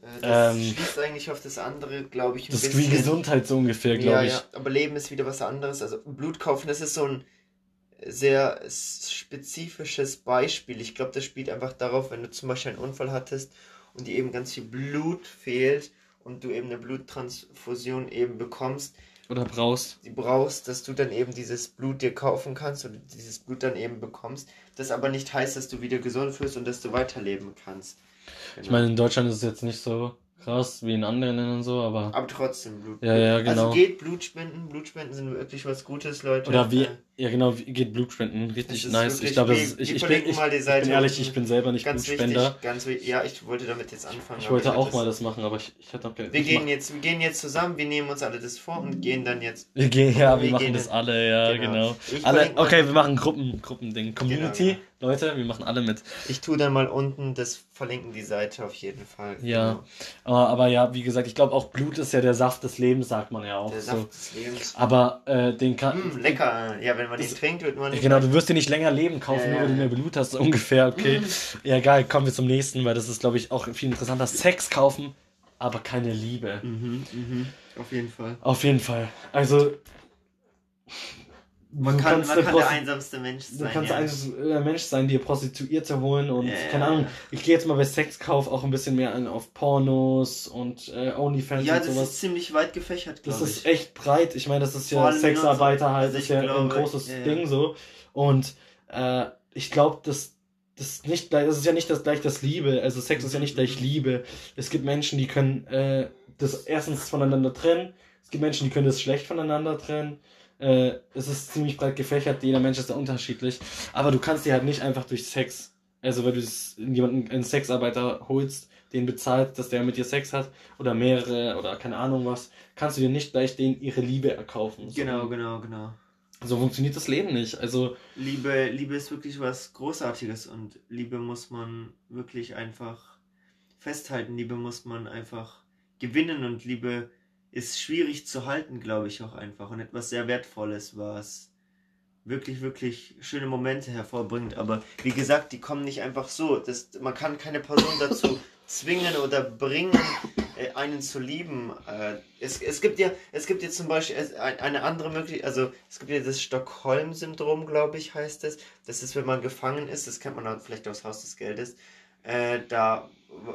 [SPEAKER 5] Äh, Das
[SPEAKER 4] ähm,
[SPEAKER 5] schließt eigentlich auf das andere, glaube ich, ein
[SPEAKER 4] Das ist
[SPEAKER 5] bisschen.
[SPEAKER 4] wie Gesundheit so ungefähr, glaube ich.
[SPEAKER 5] ja, aber Leben ist wieder was anderes. Also Blut kaufen, das ist so ein sehr spezifisches Beispiel. Ich glaube, das spielt einfach darauf, wenn du zum Beispiel einen Unfall hattest und dir eben ganz viel Blut fehlt und du eben eine Bluttransfusion eben bekommst,
[SPEAKER 4] Oder brauchst.
[SPEAKER 5] die brauchst, dass du dann eben dieses Blut dir kaufen kannst oder dieses Blut dann eben bekommst. Das aber nicht heißt, dass du wieder gesund wirst und dass du weiterleben kannst.
[SPEAKER 4] Ich meine, in Deutschland ist es jetzt nicht so krass wie in anderen Ländern so, aber.
[SPEAKER 5] aber trotzdem Blut.
[SPEAKER 4] Ja, ja, genau.
[SPEAKER 5] Also geht Blutspenden. Blutspenden sind wirklich was Gutes, Leute.
[SPEAKER 4] Oder wie,
[SPEAKER 5] Äh,
[SPEAKER 4] ja genau, geht Blutspenden. Richtig nice.
[SPEAKER 5] wirklich-
[SPEAKER 4] Ich glaube, ich,
[SPEAKER 5] wir
[SPEAKER 4] ich, bin, ich,
[SPEAKER 5] mal die
[SPEAKER 4] ich
[SPEAKER 5] Seite
[SPEAKER 4] bin ehrlich, ich bin selber nicht
[SPEAKER 5] ganz
[SPEAKER 4] Blutspender.
[SPEAKER 5] wichtig, ganz wichtig. Ja, ich wollte damit jetzt anfangen.
[SPEAKER 4] Ich wollte auch
[SPEAKER 5] das-
[SPEAKER 4] mal das machen, aber ich, ich hatte noch keine
[SPEAKER 5] Wir
[SPEAKER 4] ich
[SPEAKER 5] gehen
[SPEAKER 4] mach-
[SPEAKER 5] jetzt, wir gehen jetzt zusammen, wir nehmen uns alle das vor und gehen dann jetzt.
[SPEAKER 4] Wir gehen, ja, wir,
[SPEAKER 5] wir
[SPEAKER 4] machen das alle, ja,
[SPEAKER 5] genau.
[SPEAKER 4] genau.
[SPEAKER 5] Ich
[SPEAKER 4] Alle, okay, wir machen Gruppen, Gruppending. Community,
[SPEAKER 5] genau.
[SPEAKER 4] Leute, wir machen alle mit.
[SPEAKER 5] Ich tue dann mal unten das verlinken die Seite auf jeden Fall.
[SPEAKER 4] Ja.
[SPEAKER 5] Genau.
[SPEAKER 4] Aber, aber ja, wie gesagt, ich glaube auch Blut ist ja der Saft des Lebens, sagt man ja auch
[SPEAKER 5] Der
[SPEAKER 4] so.
[SPEAKER 5] Saft des Lebens.
[SPEAKER 4] Aber äh, den kann.
[SPEAKER 5] Mm, lecker. Ja, wenn man den
[SPEAKER 4] Das-
[SPEAKER 5] trinkt, wird man nicht.
[SPEAKER 4] Genau, du wirst dir nicht länger Leben kaufen, nur weil du mehr. Blut hast, ungefähr, okay. Ja, geil, kommen wir zum nächsten, weil das ist, glaube ich, auch viel interessanter. Sex kaufen, aber keine Liebe.
[SPEAKER 5] Mhm, mhm. Auf jeden Fall.
[SPEAKER 4] Auf jeden Fall. Also.
[SPEAKER 5] Man
[SPEAKER 4] du
[SPEAKER 5] kann, man kann der einsamste Mensch
[SPEAKER 4] Du
[SPEAKER 5] sein.
[SPEAKER 4] kannst
[SPEAKER 5] ja.
[SPEAKER 4] ein äh, Mensch sein, dir Prostituierte holen und
[SPEAKER 5] Ja.
[SPEAKER 4] keine Ahnung. Ich gehe jetzt mal bei Sexkauf auch ein bisschen mehr an auf Pornos und äh, Onlyfans
[SPEAKER 5] ja,
[SPEAKER 4] und
[SPEAKER 5] das
[SPEAKER 4] sowas.
[SPEAKER 5] ist ziemlich weit gefächert,
[SPEAKER 4] Das
[SPEAKER 5] glaube
[SPEAKER 4] ist
[SPEAKER 5] ich.
[SPEAKER 4] echt breit. Ich meine, das ist ja Sexarbeiter
[SPEAKER 5] unserem-
[SPEAKER 4] halt, ist ja ein großes
[SPEAKER 5] ja, ja.
[SPEAKER 4] Ding so. Und äh, ich glaube, das, das ist nicht gleich, das ist ja nicht das gleich das Liebe. Also Sex ist ja nicht gleich Liebe. Es gibt Menschen, die können äh, das erstens voneinander trennen. Es gibt Menschen, die können das schlecht voneinander trennen. Äh, es ist ziemlich breit gefächert, jeder Mensch ist da unterschiedlich. Aber du kannst dir halt nicht einfach durch Sex, also weil du jemanden, einen Sexarbeiter holst, den bezahlt, dass der mit dir Sex hat, oder mehrere, oder keine Ahnung was, kannst du dir nicht gleich denen ihre Liebe erkaufen. So,
[SPEAKER 5] Genau, genau, genau.
[SPEAKER 4] So funktioniert das Leben nicht. Also,
[SPEAKER 5] Liebe, Liebe ist wirklich was Großartiges und Liebe muss man wirklich einfach festhalten. Liebe muss man einfach gewinnen und Liebe ist schwierig zu halten, glaube ich auch einfach und etwas sehr Wertvolles, was wirklich, wirklich schöne Momente hervorbringt. Aber wie gesagt, die kommen nicht einfach so. Das, man kann keine Person dazu zwingen oder bringen, äh, einen zu lieben. Äh, es, es gibt ja, es gibt ja zum Beispiel eine andere Möglichkeit, also es gibt ja das Stockholm-Syndrom, glaube ich, heißt es. Das ist, wenn man gefangen ist, das kennt man vielleicht aus Haus des Geldes. Äh, da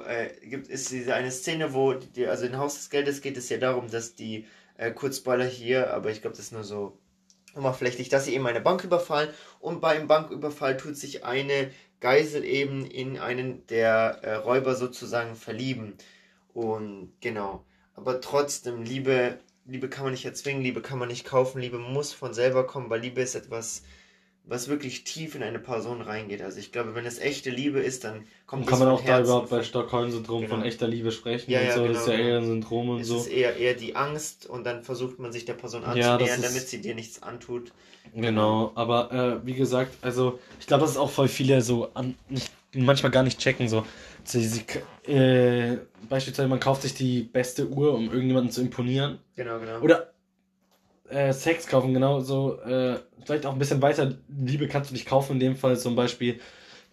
[SPEAKER 5] äh, gibt es diese eine Szene, wo die, also in Haus des Geldes geht es ja darum, dass die äh, Kurzballer hier, aber ich glaube, das ist nur so oberflächlich, dass sie eben eine Bank überfallen und beim Banküberfall tut sich eine Geisel eben in einen der äh, Räuber sozusagen verlieben. Und genau. Aber trotzdem, Liebe, Liebe kann man nicht erzwingen, Liebe kann man nicht kaufen, Liebe muss von selber kommen, weil Liebe ist etwas, was wirklich tief in eine Person reingeht. Also ich glaube, wenn es echte Liebe ist, dann kommt
[SPEAKER 4] kann
[SPEAKER 5] es
[SPEAKER 4] man auch da überhaupt bei Stockholm-Syndrom
[SPEAKER 5] Genau.
[SPEAKER 4] von echter Liebe sprechen
[SPEAKER 5] Ja,
[SPEAKER 4] und
[SPEAKER 5] ja,
[SPEAKER 4] so.
[SPEAKER 5] genau,
[SPEAKER 4] das ist ja
[SPEAKER 5] genau.
[SPEAKER 4] eher ein Syndrom und
[SPEAKER 5] Es
[SPEAKER 4] so.
[SPEAKER 5] ist eher, eher die Angst und dann versucht man sich der Person
[SPEAKER 4] Ja, das
[SPEAKER 5] anzunähern,
[SPEAKER 4] ist-
[SPEAKER 5] damit sie dir nichts antut.
[SPEAKER 4] Genau, aber äh, wie gesagt, also ich glaube, das ist auch voll viele so an, nicht, manchmal gar nicht checken. So, sie, sie, äh, beispielsweise man kauft sich die beste Uhr, um irgendjemanden zu imponieren.
[SPEAKER 5] Genau, genau.
[SPEAKER 4] Oder äh, Sex kaufen, genau so. Äh, vielleicht auch ein bisschen weiter. Liebe kannst du nicht kaufen, in dem Fall zum Beispiel.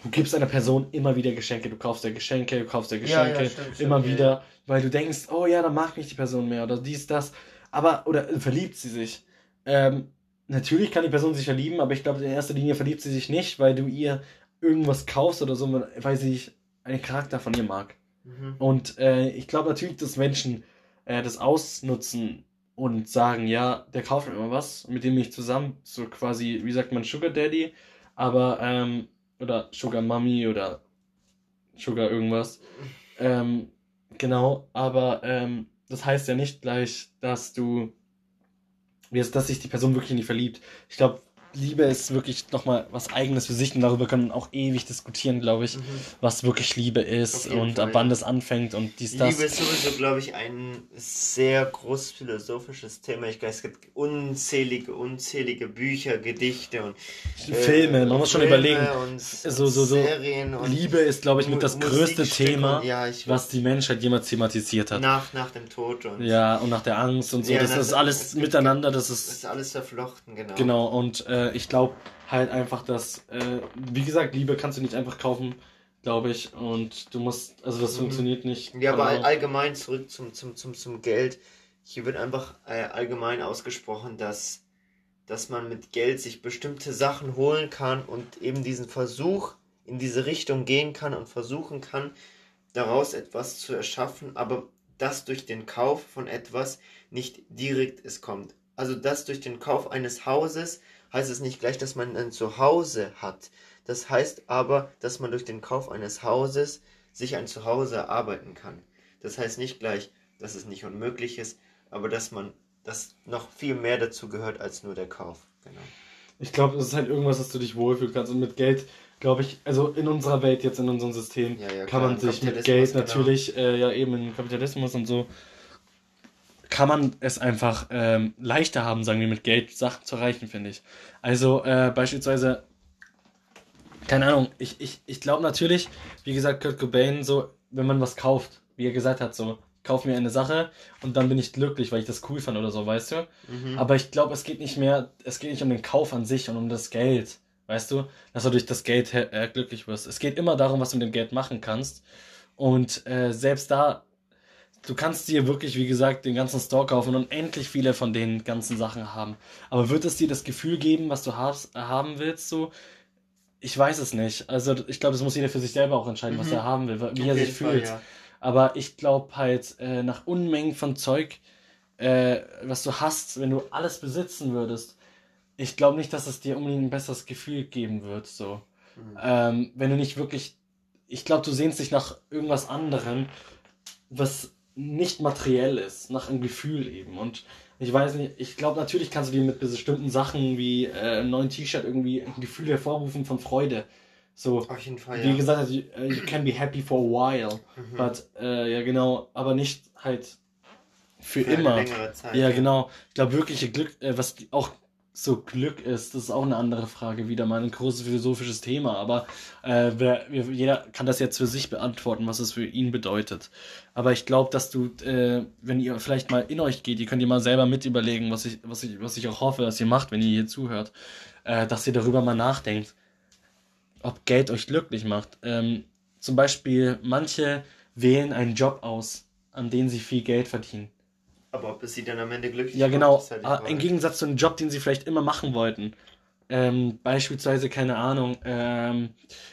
[SPEAKER 4] Du gibst einer Person immer wieder Geschenke. Du kaufst dir Geschenke, du kaufst dir
[SPEAKER 5] Ja, ja,
[SPEAKER 4] Geschenke,
[SPEAKER 5] stimmt, stimmt,
[SPEAKER 4] immer
[SPEAKER 5] ja,
[SPEAKER 4] wieder,
[SPEAKER 5] ja.
[SPEAKER 4] weil du denkst, oh ja, dann mag mich die Person mehr oder dies, das. Aber, oder äh, verliebt sie sich. Ähm, natürlich kann die Person sich verlieben, aber ich glaube, in erster Linie verliebt sie sich nicht, weil du ihr irgendwas kaufst oder so, weil sie einen Charakter von ihr mag.
[SPEAKER 5] Mhm.
[SPEAKER 4] Und äh, ich glaube natürlich, dass Menschen äh, das ausnutzen und sagen, ja, der kauft mir immer was, mit dem bin ich zusammen, so quasi, wie sagt man, Sugar Daddy, aber, ähm, oder Sugar Mommy oder Sugar irgendwas. Ähm, genau, aber ähm, das heißt ja nicht gleich, dass du, dass sich die Person wirklich in die verliebt. Ich glaube, Liebe ist wirklich nochmal was Eigenes für sich und darüber können auch ewig diskutieren, glaube ich,
[SPEAKER 5] Mhm.
[SPEAKER 4] was wirklich Liebe ist und
[SPEAKER 5] Fall,
[SPEAKER 4] ab wann
[SPEAKER 5] ja.
[SPEAKER 4] das anfängt und dies, das.
[SPEAKER 5] Liebe ist sowieso, glaube ich, ein sehr groß philosophisches Thema. Ich glaube, es gibt unzählige, unzählige Bücher, Gedichte und äh,
[SPEAKER 4] Filme, man muss schon
[SPEAKER 5] Filme
[SPEAKER 4] überlegen.
[SPEAKER 5] Und
[SPEAKER 4] So, so, so.
[SPEAKER 5] Serien und
[SPEAKER 4] Liebe ist, glaube ich, mit das größte Thema,
[SPEAKER 5] und- ja,
[SPEAKER 4] was die Menschheit jemals thematisiert hat.
[SPEAKER 5] nach, nach dem Tod und
[SPEAKER 4] Ja, und nach der Angst und so.
[SPEAKER 5] Ja,
[SPEAKER 4] das
[SPEAKER 5] nach-
[SPEAKER 4] ist alles miteinander, das ist.
[SPEAKER 5] ist alles verflochten, genau.
[SPEAKER 4] Genau, und äh, ich glaube halt einfach, dass, äh, wie gesagt, Liebe kannst du nicht einfach kaufen, glaube ich. Und du musst, also das
[SPEAKER 5] Mhm.
[SPEAKER 4] funktioniert nicht.
[SPEAKER 5] Ja, aber all,
[SPEAKER 4] Ahnung.
[SPEAKER 5] allgemein zurück zum, zum, zum, zum Geld. Hier wird einfach äh, allgemein ausgesprochen, dass, dass man mit Geld sich bestimmte Sachen holen kann und eben diesen Versuch in diese Richtung gehen kann und versuchen kann, daraus etwas zu erschaffen, aber das durch den Kauf von etwas nicht direkt es kommt. Also das durch den Kauf eines Hauses heißt es nicht gleich, dass man ein Zuhause hat. Das heißt aber, dass man durch den Kauf eines Hauses sich ein Zuhause erarbeiten kann. Das heißt nicht gleich, dass es nicht unmöglich ist, aber dass man, dass noch viel mehr dazu gehört als nur der Kauf. Genau.
[SPEAKER 4] Ich glaube, es ist halt irgendwas, dass du dich wohlfühlen kannst. Und mit Geld, glaube ich, also in unserer Welt, jetzt in unserem System,
[SPEAKER 5] Ja, ja,
[SPEAKER 4] kann
[SPEAKER 5] klar,
[SPEAKER 4] man sich mit Geld
[SPEAKER 5] genau.
[SPEAKER 4] natürlich, äh, ja eben im Kapitalismus und so, kann man es einfach ähm, leichter haben, sagen wir, mit Geld Sachen zu erreichen, finde ich. Also äh, beispielsweise, keine Ahnung, ich, ich, ich glaube natürlich, wie gesagt, Kurt Cobain, so, wenn man was kauft, wie er gesagt hat, so, kauf mir eine Sache und dann bin ich glücklich, weil ich das cool fand oder so, weißt du?
[SPEAKER 5] Mhm.
[SPEAKER 4] Aber ich glaube, es geht nicht mehr, es geht nicht um den Kauf an sich und um das Geld. Weißt du, dass du durch das Geld äh, glücklich wirst. Es geht immer darum, was du mit dem Geld machen kannst. Und äh, selbst da, du kannst dir wirklich, wie gesagt, den ganzen Store kaufen und unendlich viele von den ganzen Sachen haben. Aber wird es dir das Gefühl geben, was du hast, haben willst, so? Ich weiß es nicht. Also ich glaube, das muss jeder für sich selber auch entscheiden, was
[SPEAKER 5] Mhm.
[SPEAKER 4] er haben will, wie
[SPEAKER 5] Auf
[SPEAKER 4] er sich
[SPEAKER 5] Fall,
[SPEAKER 4] fühlt.
[SPEAKER 5] ja.
[SPEAKER 4] Aber ich glaube halt, äh, nach Unmengen von Zeug, äh, was du hast, wenn du alles besitzen würdest, ich glaube nicht, dass es dir unbedingt ein besseres Gefühl geben wird. So.
[SPEAKER 5] Mhm.
[SPEAKER 4] Ähm, wenn du nicht wirklich. Ich glaube, du sehnst dich nach irgendwas anderem, was nicht materiell ist, nach einem Gefühl eben. Und ich weiß nicht, ich glaube, natürlich kannst du dir mit bestimmten Sachen wie äh, einem neuen T-Shirt irgendwie ein Gefühl hervorrufen von Freude. So,
[SPEAKER 5] Auf jeden Fall,
[SPEAKER 4] wie
[SPEAKER 5] ja.
[SPEAKER 4] gesagt, you, uh, you can be happy for a while.
[SPEAKER 5] Mhm.
[SPEAKER 4] But, äh, ja, genau, aber nicht halt für,
[SPEAKER 5] Für
[SPEAKER 4] immer.
[SPEAKER 5] längere Zeit,
[SPEAKER 4] ja,
[SPEAKER 5] ja.
[SPEAKER 4] genau. Ich glaube, wirkliche Glück, äh, was auch so Glück ist, das ist auch eine andere Frage, wieder mal ein großes philosophisches Thema. Aber äh, wer, jeder kann das jetzt für sich beantworten, was es für ihn bedeutet. Aber ich glaube, dass du, äh, wenn ihr vielleicht mal in euch geht, ihr könnt ihr mal selber mit überlegen, was ich, was ich, was ich auch hoffe, dass ihr macht, wenn ihr hier zuhört, äh, dass ihr darüber mal nachdenkt, ob Geld euch glücklich macht. Ähm, zum Beispiel, manche wählen einen Job aus, an dem sie viel Geld verdienen.
[SPEAKER 5] Aber ob es sie dann am Ende glücklich
[SPEAKER 4] Ja,
[SPEAKER 5] macht,
[SPEAKER 4] genau.
[SPEAKER 5] ist halt
[SPEAKER 4] Ah. Im Gegensatz zu einem Job, den sie vielleicht immer machen wollten. Ähm, beispielsweise, keine Ahnung, ähm,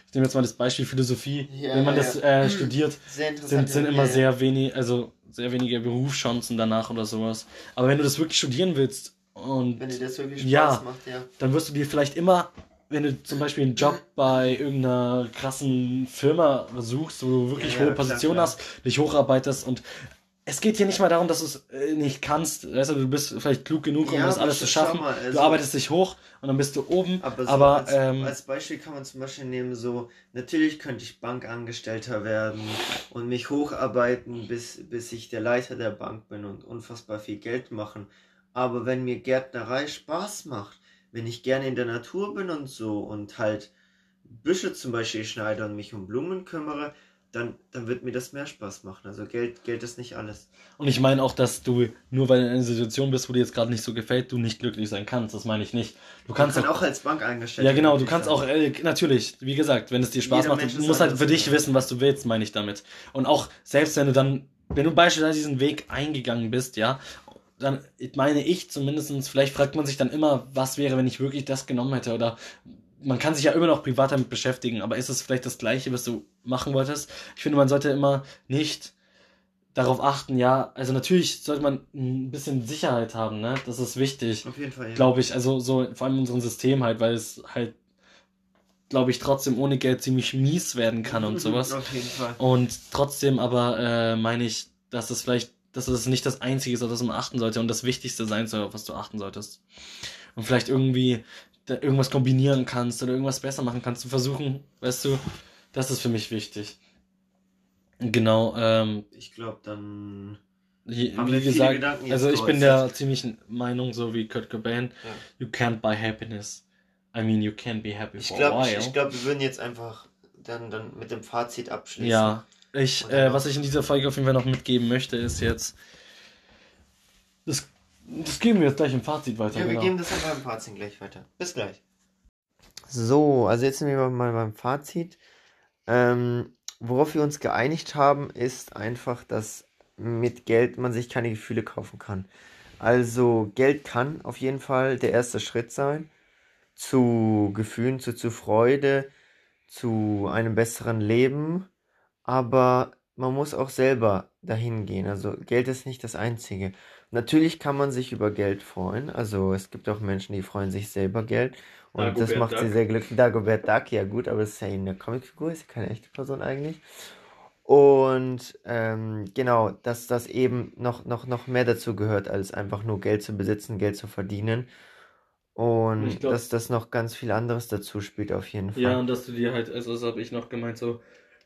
[SPEAKER 4] ich nehme jetzt mal das Beispiel Philosophie.
[SPEAKER 5] Ja,
[SPEAKER 4] Wenn man
[SPEAKER 5] ja,
[SPEAKER 4] das äh, studiert, sind, sind immer
[SPEAKER 5] ja.
[SPEAKER 4] sehr wenig, also sehr wenige Berufschancen danach oder sowas. Aber wenn du das wirklich studieren willst und
[SPEAKER 5] Wenn dir das wirklich Spaß
[SPEAKER 4] Ja.
[SPEAKER 5] macht, ja.
[SPEAKER 4] dann wirst du dir vielleicht immer, wenn du zum Beispiel einen Job bei irgendeiner krassen Firma suchst, wo du wirklich
[SPEAKER 5] Ja,
[SPEAKER 4] hohe Position
[SPEAKER 5] klar.
[SPEAKER 4] hast, dich hocharbeitest und es geht hier nicht mal darum, dass du es äh, nicht kannst. Weißt du, du bist vielleicht klug genug, um
[SPEAKER 5] Ja,
[SPEAKER 4] das alles zu schaffen.
[SPEAKER 5] mal,
[SPEAKER 4] du
[SPEAKER 5] also-
[SPEAKER 4] arbeitest dich hoch und dann bist du oben.
[SPEAKER 5] Aber, so
[SPEAKER 4] Aber,
[SPEAKER 5] als,
[SPEAKER 4] ähm,
[SPEAKER 5] als Beispiel kann man zum Beispiel nehmen, so, natürlich könnte ich Bankangestellter werden und mich hocharbeiten, bis, bis ich der Leiter der Bank bin und unfassbar viel Geld machen. Aber wenn mir Gärtnerei Spaß macht, wenn ich gerne in der Natur bin und so und halt Büsche zum Beispiel schneide und mich um Blumen kümmere, dann, dann wird mir das mehr Spaß machen. Also Geld, Geld ist nicht alles.
[SPEAKER 4] Und ich meine auch, dass du, nur weil du in einer Situation bist, wo dir jetzt gerade nicht so gefällt, du nicht glücklich sein kannst. Das meine ich nicht. Du kannst
[SPEAKER 5] kann
[SPEAKER 4] auch,
[SPEAKER 5] auch als Bankangestellter.
[SPEAKER 4] Ja, genau, du kannst
[SPEAKER 5] sein.
[SPEAKER 4] auch, äh, natürlich, wie gesagt, wenn es dir Spaß
[SPEAKER 5] Jeder
[SPEAKER 4] macht,
[SPEAKER 5] Mensch
[SPEAKER 4] du musst halt für dich wissen, was du willst, meine ich damit. Und auch, selbst wenn du dann, wenn du beispielsweise diesen Weg eingegangen bist, ja, dann meine ich zumindestens, vielleicht fragt man sich dann immer, was wäre, wenn ich wirklich das genommen hätte oder man kann sich ja immer noch privat damit beschäftigen, aber ist es vielleicht das Gleiche, was du machen wolltest? Ich finde, man sollte immer nicht darauf achten, ja, also natürlich sollte man ein bisschen Sicherheit haben, ne? Das ist wichtig
[SPEAKER 5] Auf jeden Fall, ja.
[SPEAKER 4] glaube ich. Also so vor allem in unserem System halt, weil es halt, glaube ich, trotzdem ohne Geld ziemlich mies werden kann und sowas.
[SPEAKER 5] Auf jeden Fall.
[SPEAKER 4] Und trotzdem aber äh, meine ich, dass es vielleicht, dass es nicht das Einzige ist, auf das man achten sollte und das Wichtigste sein soll, auf was du achten solltest. Und vielleicht irgendwie da irgendwas kombinieren kannst oder irgendwas besser machen kannst, zu versuchen, weißt du, das ist für mich wichtig. Genau, ähm,
[SPEAKER 5] Ich glaube, dann.
[SPEAKER 4] wie,
[SPEAKER 5] Haben
[SPEAKER 4] wie
[SPEAKER 5] wir viele
[SPEAKER 4] gesagt, also ich bin der ziemlichen Meinung, so wie Kurt Cobain, you can't buy happiness. I mean, you can be happy
[SPEAKER 5] Ich
[SPEAKER 4] for
[SPEAKER 5] glaube,
[SPEAKER 4] a
[SPEAKER 5] ich,
[SPEAKER 4] while.
[SPEAKER 5] ich glaub, wir würden jetzt einfach dann, dann mit dem Fazit abschließen.
[SPEAKER 4] ja, ich,
[SPEAKER 5] Und
[SPEAKER 4] äh, was ich in dieser Folge auf jeden Fall noch mitgeben möchte, ist jetzt, das, geben wir jetzt gleich im Fazit weiter.
[SPEAKER 5] Ja, wir
[SPEAKER 4] genau.
[SPEAKER 5] geben das einfach im Fazit gleich weiter. Bis gleich. So, also jetzt sind wir mal beim Fazit. Ähm, worauf wir uns geeinigt haben, ist einfach, dass mit Geld man sich keine Gefühle kaufen kann. Also Geld kann auf jeden Fall der erste Schritt sein zu Gefühlen, zu, zu Freude, zu einem besseren Leben. Aber man muss auch selber dahin gehen. Also Geld ist nicht das Einzige. Natürlich kann man sich über Geld freuen. Also es gibt auch Menschen, die freuen sich selber Geld. Und das
[SPEAKER 4] Dagobert
[SPEAKER 5] macht sie
[SPEAKER 4] Duck.
[SPEAKER 5] sehr glücklich. Dagobert Duck, ja gut, aber das ist ja eine Comicfigur, ist ja keine echte Person eigentlich. Und ähm, genau, dass das eben noch, noch, noch mehr dazu gehört, als einfach nur Geld zu besitzen, Geld zu verdienen. Und
[SPEAKER 4] glaub-
[SPEAKER 5] dass das noch ganz viel anderes dazu spielt, auf jeden Fall.
[SPEAKER 4] Ja, und dass du dir halt, also das habe ich noch gemeint, so,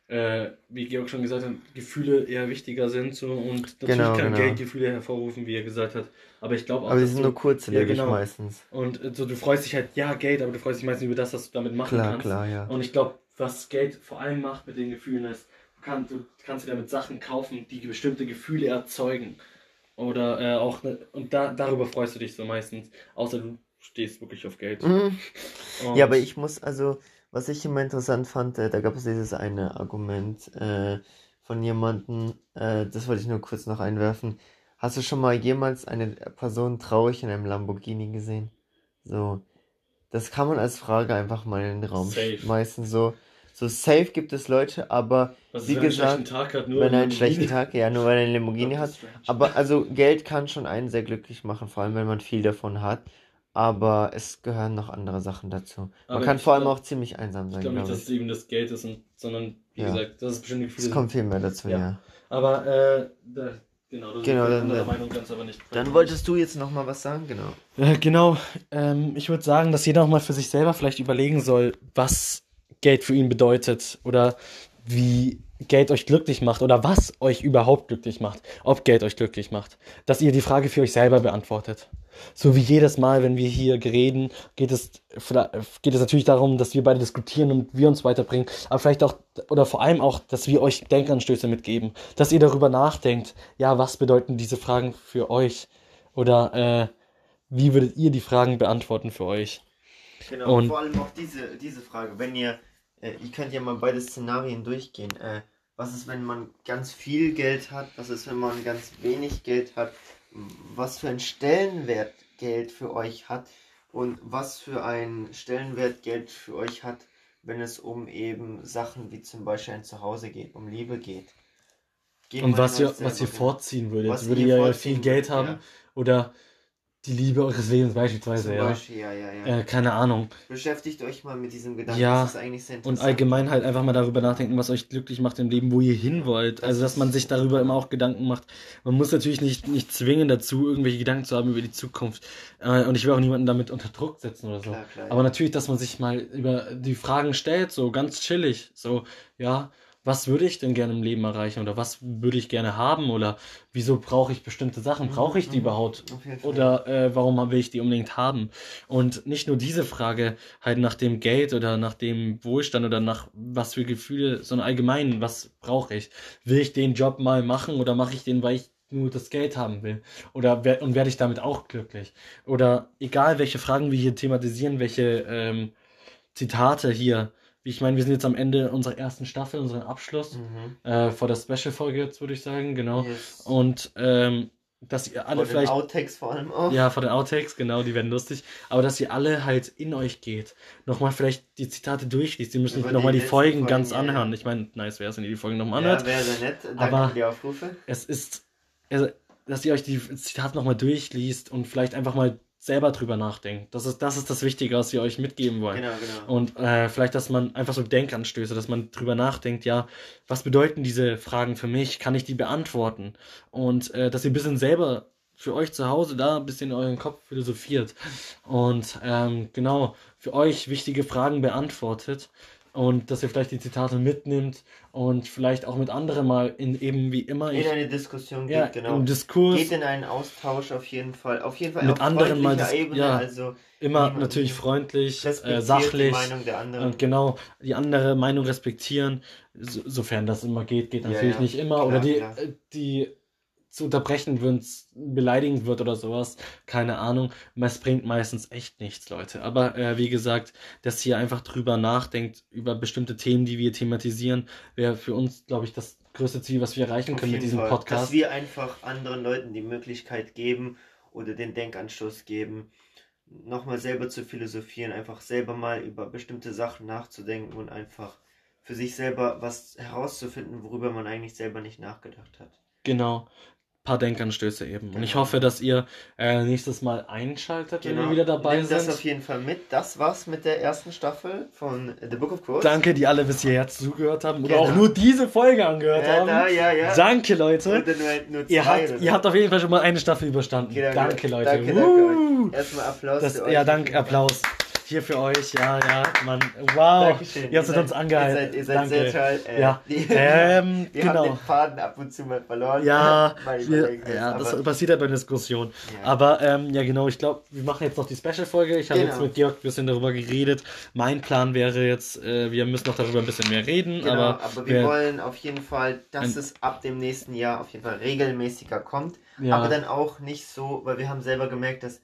[SPEAKER 4] äh, wie Georg schon gesagt hat, Gefühle eher wichtiger sind so und natürlich
[SPEAKER 5] Genau,
[SPEAKER 4] kann
[SPEAKER 5] genau.
[SPEAKER 4] Geld Gefühle hervorrufen, wie er gesagt hat. Aber ich glaube auch,
[SPEAKER 5] aber die
[SPEAKER 4] dass
[SPEAKER 5] sind
[SPEAKER 4] du,
[SPEAKER 5] nur kurzlebig
[SPEAKER 4] Ja, genau.
[SPEAKER 5] meistens.
[SPEAKER 4] und äh, so, du freust dich halt, ja, Geld, aber du freust dich meistens über das, was du damit machen
[SPEAKER 5] Klar,
[SPEAKER 4] kannst.
[SPEAKER 5] klar, ja.
[SPEAKER 4] Und ich glaube, was Geld vor allem macht mit den Gefühlen ist, du, kann, du kannst dir damit Sachen kaufen, die bestimmte Gefühle erzeugen. Oder äh, auch, ne, und da, darüber freust du dich so meistens. Außer du stehst wirklich auf Geld.
[SPEAKER 5] Mhm. Ja, aber ich muss, also, was ich immer interessant fand, äh, da gab es dieses eine Argument äh, von jemandem, äh, das wollte ich nur kurz noch einwerfen. Hast du schon mal jemals eine Person traurig in einem Lamborghini gesehen? So, das kann man als Frage einfach mal in den Raum
[SPEAKER 4] Safe.
[SPEAKER 5] schmeißen. So, so safe gibt es Leute, aber
[SPEAKER 4] was
[SPEAKER 5] wie
[SPEAKER 4] wenn er einen
[SPEAKER 5] gesagt,
[SPEAKER 4] schlechten Tag hat, nur
[SPEAKER 5] wenn er einen schlechten Tag, ja, nur weil er einen Lamborghini hat. Aber also Geld kann schon einen sehr glücklich machen, vor allem wenn man viel davon hat. Aber es gehören noch andere Sachen dazu. Man
[SPEAKER 4] Aber
[SPEAKER 5] kann
[SPEAKER 4] ich
[SPEAKER 5] vor allem
[SPEAKER 4] glaub-
[SPEAKER 5] auch ziemlich einsam
[SPEAKER 4] Ich
[SPEAKER 5] sein,
[SPEAKER 4] glaube nicht, dass
[SPEAKER 5] ich.
[SPEAKER 4] es eben das Geld ist, und, sondern wie
[SPEAKER 5] Ja.
[SPEAKER 4] gesagt, dass es bestimmte Gefühle
[SPEAKER 5] Es kommt viel mehr dazu,
[SPEAKER 4] Ja.
[SPEAKER 5] ja.
[SPEAKER 4] Aber äh, da, genau, du
[SPEAKER 5] Genau, dann-
[SPEAKER 4] anderer Meinung ganz aber nicht.
[SPEAKER 5] Dann wolltest du jetzt noch mal was sagen, genau.
[SPEAKER 4] Äh, genau, ähm, ich würde sagen, dass jeder auch mal für sich selber vielleicht überlegen soll, was Geld für ihn bedeutet oder wie Geld euch glücklich macht oder was euch überhaupt glücklich macht, ob Geld euch glücklich macht. Dass ihr die Frage für euch selber beantwortet. So wie jedes Mal, wenn wir hier reden, geht es, geht es natürlich darum, dass wir beide diskutieren und wir uns weiterbringen, aber vielleicht auch, oder vor allem auch, dass wir euch Denkanstöße mitgeben, dass ihr darüber nachdenkt, ja, was bedeuten diese Fragen für euch? Oder äh, wie würdet ihr die Fragen beantworten für euch?
[SPEAKER 5] Genau,
[SPEAKER 4] Und-
[SPEAKER 5] vor allem auch diese, diese Frage. Wenn ihr, äh, ihr könnt ja mal beide Szenarien durchgehen. Äh, was ist, wenn man ganz viel Geld hat? Was ist, wenn man ganz wenig Geld hat? Was für einen Stellenwert Geld für euch hat? Und was für einen Stellenwert Geld für euch hat, wenn es um eben Sachen wie zum Beispiel ein Zuhause geht, um Liebe geht? Geht
[SPEAKER 4] Und was ihr, was ihr vorziehen würdet?
[SPEAKER 5] Was
[SPEAKER 4] Würdet
[SPEAKER 5] ihr
[SPEAKER 4] ihr viel Geld haben
[SPEAKER 5] ja.
[SPEAKER 4] oder die Liebe eures Lebens beispielsweise,
[SPEAKER 5] Zum
[SPEAKER 4] ja?
[SPEAKER 5] Beispiel, ja, ja, ja.
[SPEAKER 4] Äh, keine Ahnung.
[SPEAKER 5] Beschäftigt euch mal mit diesem Gedanken.
[SPEAKER 4] Ja,
[SPEAKER 5] das ist eigentlich sehr
[SPEAKER 4] Und allgemein halt einfach mal darüber nachdenken, was euch glücklich macht im Leben, wo ihr hin wollt.
[SPEAKER 5] Das
[SPEAKER 4] Also, dass man sich darüber immer auch Gedanken macht. Man muss natürlich nicht, nicht zwingen dazu, irgendwelche Gedanken zu haben über die Zukunft. Äh, Und ich will auch niemanden damit unter Druck setzen oder so.
[SPEAKER 5] Klar, klar,
[SPEAKER 4] Aber natürlich, dass man sich mal über die Fragen stellt, so ganz chillig. So, ja, was würde ich denn gerne im Leben erreichen? Oder was würde ich gerne haben? Oder wieso brauche ich bestimmte Sachen? Brauche ich die
[SPEAKER 5] Mhm,
[SPEAKER 4] überhaupt? Oder äh, warum will ich die unbedingt haben? Und nicht nur diese Frage halt nach dem Geld oder nach dem Wohlstand oder nach was für Gefühle, sondern allgemein, was brauche ich? Will ich den Job mal machen oder mache ich den, weil ich nur das Geld haben will? Oder wer, und werde ich damit auch glücklich? Oder egal, welche Fragen wir hier thematisieren, welche ähm, Zitate hier. Wie Ich meine, wir sind jetzt am Ende unserer ersten Staffel, unseren Abschluss
[SPEAKER 5] Mhm.
[SPEAKER 4] äh, vor der Special-Folge jetzt, würde ich sagen, genau.
[SPEAKER 5] Yes.
[SPEAKER 4] Und ähm, dass ihr alle
[SPEAKER 5] Vor den
[SPEAKER 4] vielleicht
[SPEAKER 5] Outtakes vor allem auch.
[SPEAKER 4] ja, von den Outtakes, genau, die werden lustig. Aber dass ihr alle halt in euch geht. Nochmal vielleicht die Zitate durchliest.
[SPEAKER 5] Die
[SPEAKER 4] nochmal die Folgen
[SPEAKER 5] Folgen,
[SPEAKER 4] ganz
[SPEAKER 5] ja,
[SPEAKER 4] anhören.
[SPEAKER 5] ja.
[SPEAKER 4] Ich meine, nice wäre es, wenn ihr die Folgen nochmal
[SPEAKER 5] Ja,
[SPEAKER 4] anhört.
[SPEAKER 5] wäre sehr nett. Danke
[SPEAKER 4] Aber-
[SPEAKER 5] für die Aufrufe.
[SPEAKER 4] Es ist, also, dass ihr euch die Zitate nochmal durchliest und vielleicht einfach mal selber drüber nachdenkt. Das ist, das ist das Wichtige, was wir euch mitgeben wollen.
[SPEAKER 5] Genau, genau.
[SPEAKER 4] Und äh, vielleicht, dass man einfach so Denkanstöße, dass man drüber nachdenkt, ja, was bedeuten diese Fragen für mich? Kann ich die beantworten? Und äh, dass ihr ein bisschen selber für euch zu Hause da ein bisschen in euren Kopf philosophiert und ähm, genau für euch wichtige Fragen beantwortet und dass ihr vielleicht die Zitate mitnimmt und vielleicht auch mit anderen mal in eben wie immer
[SPEAKER 5] in
[SPEAKER 4] ich,
[SPEAKER 5] eine Diskussion geht,
[SPEAKER 4] ja,
[SPEAKER 5] genau.
[SPEAKER 4] im Diskurs
[SPEAKER 5] Geht in einen Austausch auf jeden Fall. Auf jeden Fall
[SPEAKER 4] Mit
[SPEAKER 5] auf
[SPEAKER 4] anderen mal dis-
[SPEAKER 5] Ebene,
[SPEAKER 4] ja.
[SPEAKER 5] also
[SPEAKER 4] immer natürlich freundlich, äh, sachlich.
[SPEAKER 5] die Meinung der anderen.
[SPEAKER 4] Und genau, die andere Meinung respektieren, so, sofern das immer geht, geht
[SPEAKER 5] Ja,
[SPEAKER 4] natürlich
[SPEAKER 5] ja,
[SPEAKER 4] nicht immer.
[SPEAKER 5] klar,
[SPEAKER 4] oder die,
[SPEAKER 5] klar.
[SPEAKER 4] äh, die zu unterbrechen, wenn es beleidigend wird oder sowas. Keine Ahnung. Es bringt meistens echt nichts, Leute. Aber äh, wie gesagt, dass ihr einfach drüber nachdenkt, über bestimmte Themen, die wir thematisieren, wäre für uns, glaube ich, das größte Ziel, was wir erreichen
[SPEAKER 5] Auf
[SPEAKER 4] können mit diesem
[SPEAKER 5] Fall.
[SPEAKER 4] Podcast.
[SPEAKER 5] Dass wir einfach anderen Leuten die Möglichkeit geben oder den Denkanstoß geben, nochmal selber zu philosophieren, einfach selber mal über bestimmte Sachen nachzudenken und einfach für sich selber was herauszufinden, worüber man eigentlich selber nicht nachgedacht hat.
[SPEAKER 4] Genau. Paar Denkanstöße eben. Und ich
[SPEAKER 5] Genau.
[SPEAKER 4] hoffe, dass ihr äh, nächstes Mal einschaltet, wenn wir
[SPEAKER 5] Genau.
[SPEAKER 4] wieder dabei
[SPEAKER 5] Nehmt das
[SPEAKER 4] sind.
[SPEAKER 5] auf jeden Fall mit. Das war's mit der ersten Staffel von The Book of Quotes.
[SPEAKER 4] Danke, die alle bis hierher zugehört haben oder
[SPEAKER 5] Genau.
[SPEAKER 4] auch nur diese Folge angehört
[SPEAKER 5] Ja,
[SPEAKER 4] haben.
[SPEAKER 5] da, ja, ja.
[SPEAKER 4] Danke, Leute.
[SPEAKER 5] Nur, nur
[SPEAKER 4] Ihr habt, ihr habt auf jeden Fall schon mal eine Staffel überstanden.
[SPEAKER 5] Genau,
[SPEAKER 4] danke, Leute.
[SPEAKER 5] Danke, danke. Erstmal Applaus
[SPEAKER 4] Das, ja, danke, Applaus. Hier für euch, ja, ja, Mann. Wow.
[SPEAKER 5] Dankeschön.
[SPEAKER 4] Ihr habt uns angehalten.
[SPEAKER 5] Ihr seid, ihr seid sehr toll. Äh,
[SPEAKER 4] Ja,
[SPEAKER 5] die-
[SPEAKER 4] ähm,
[SPEAKER 5] wir haben
[SPEAKER 4] genau.
[SPEAKER 5] den Faden ab und zu mal verloren.
[SPEAKER 4] Ja, wir, ja das passiert ja bei Diskussionen.
[SPEAKER 5] Ja.
[SPEAKER 4] Aber ähm, ja, genau, ich glaube, wir machen jetzt noch die Special-Folge. Ich habe
[SPEAKER 5] Genau.
[SPEAKER 4] jetzt mit Georg ein bisschen darüber geredet. Mein Plan wäre jetzt, äh, wir müssen noch darüber ein bisschen mehr reden.
[SPEAKER 5] Genau,
[SPEAKER 4] aber,
[SPEAKER 5] aber, wir
[SPEAKER 4] wer-
[SPEAKER 5] wollen auf jeden Fall, dass es ab dem nächsten Jahr auf jeden Fall regelmäßiger kommt.
[SPEAKER 4] Ja.
[SPEAKER 5] Aber dann auch nicht so, weil wir haben selber gemerkt, dass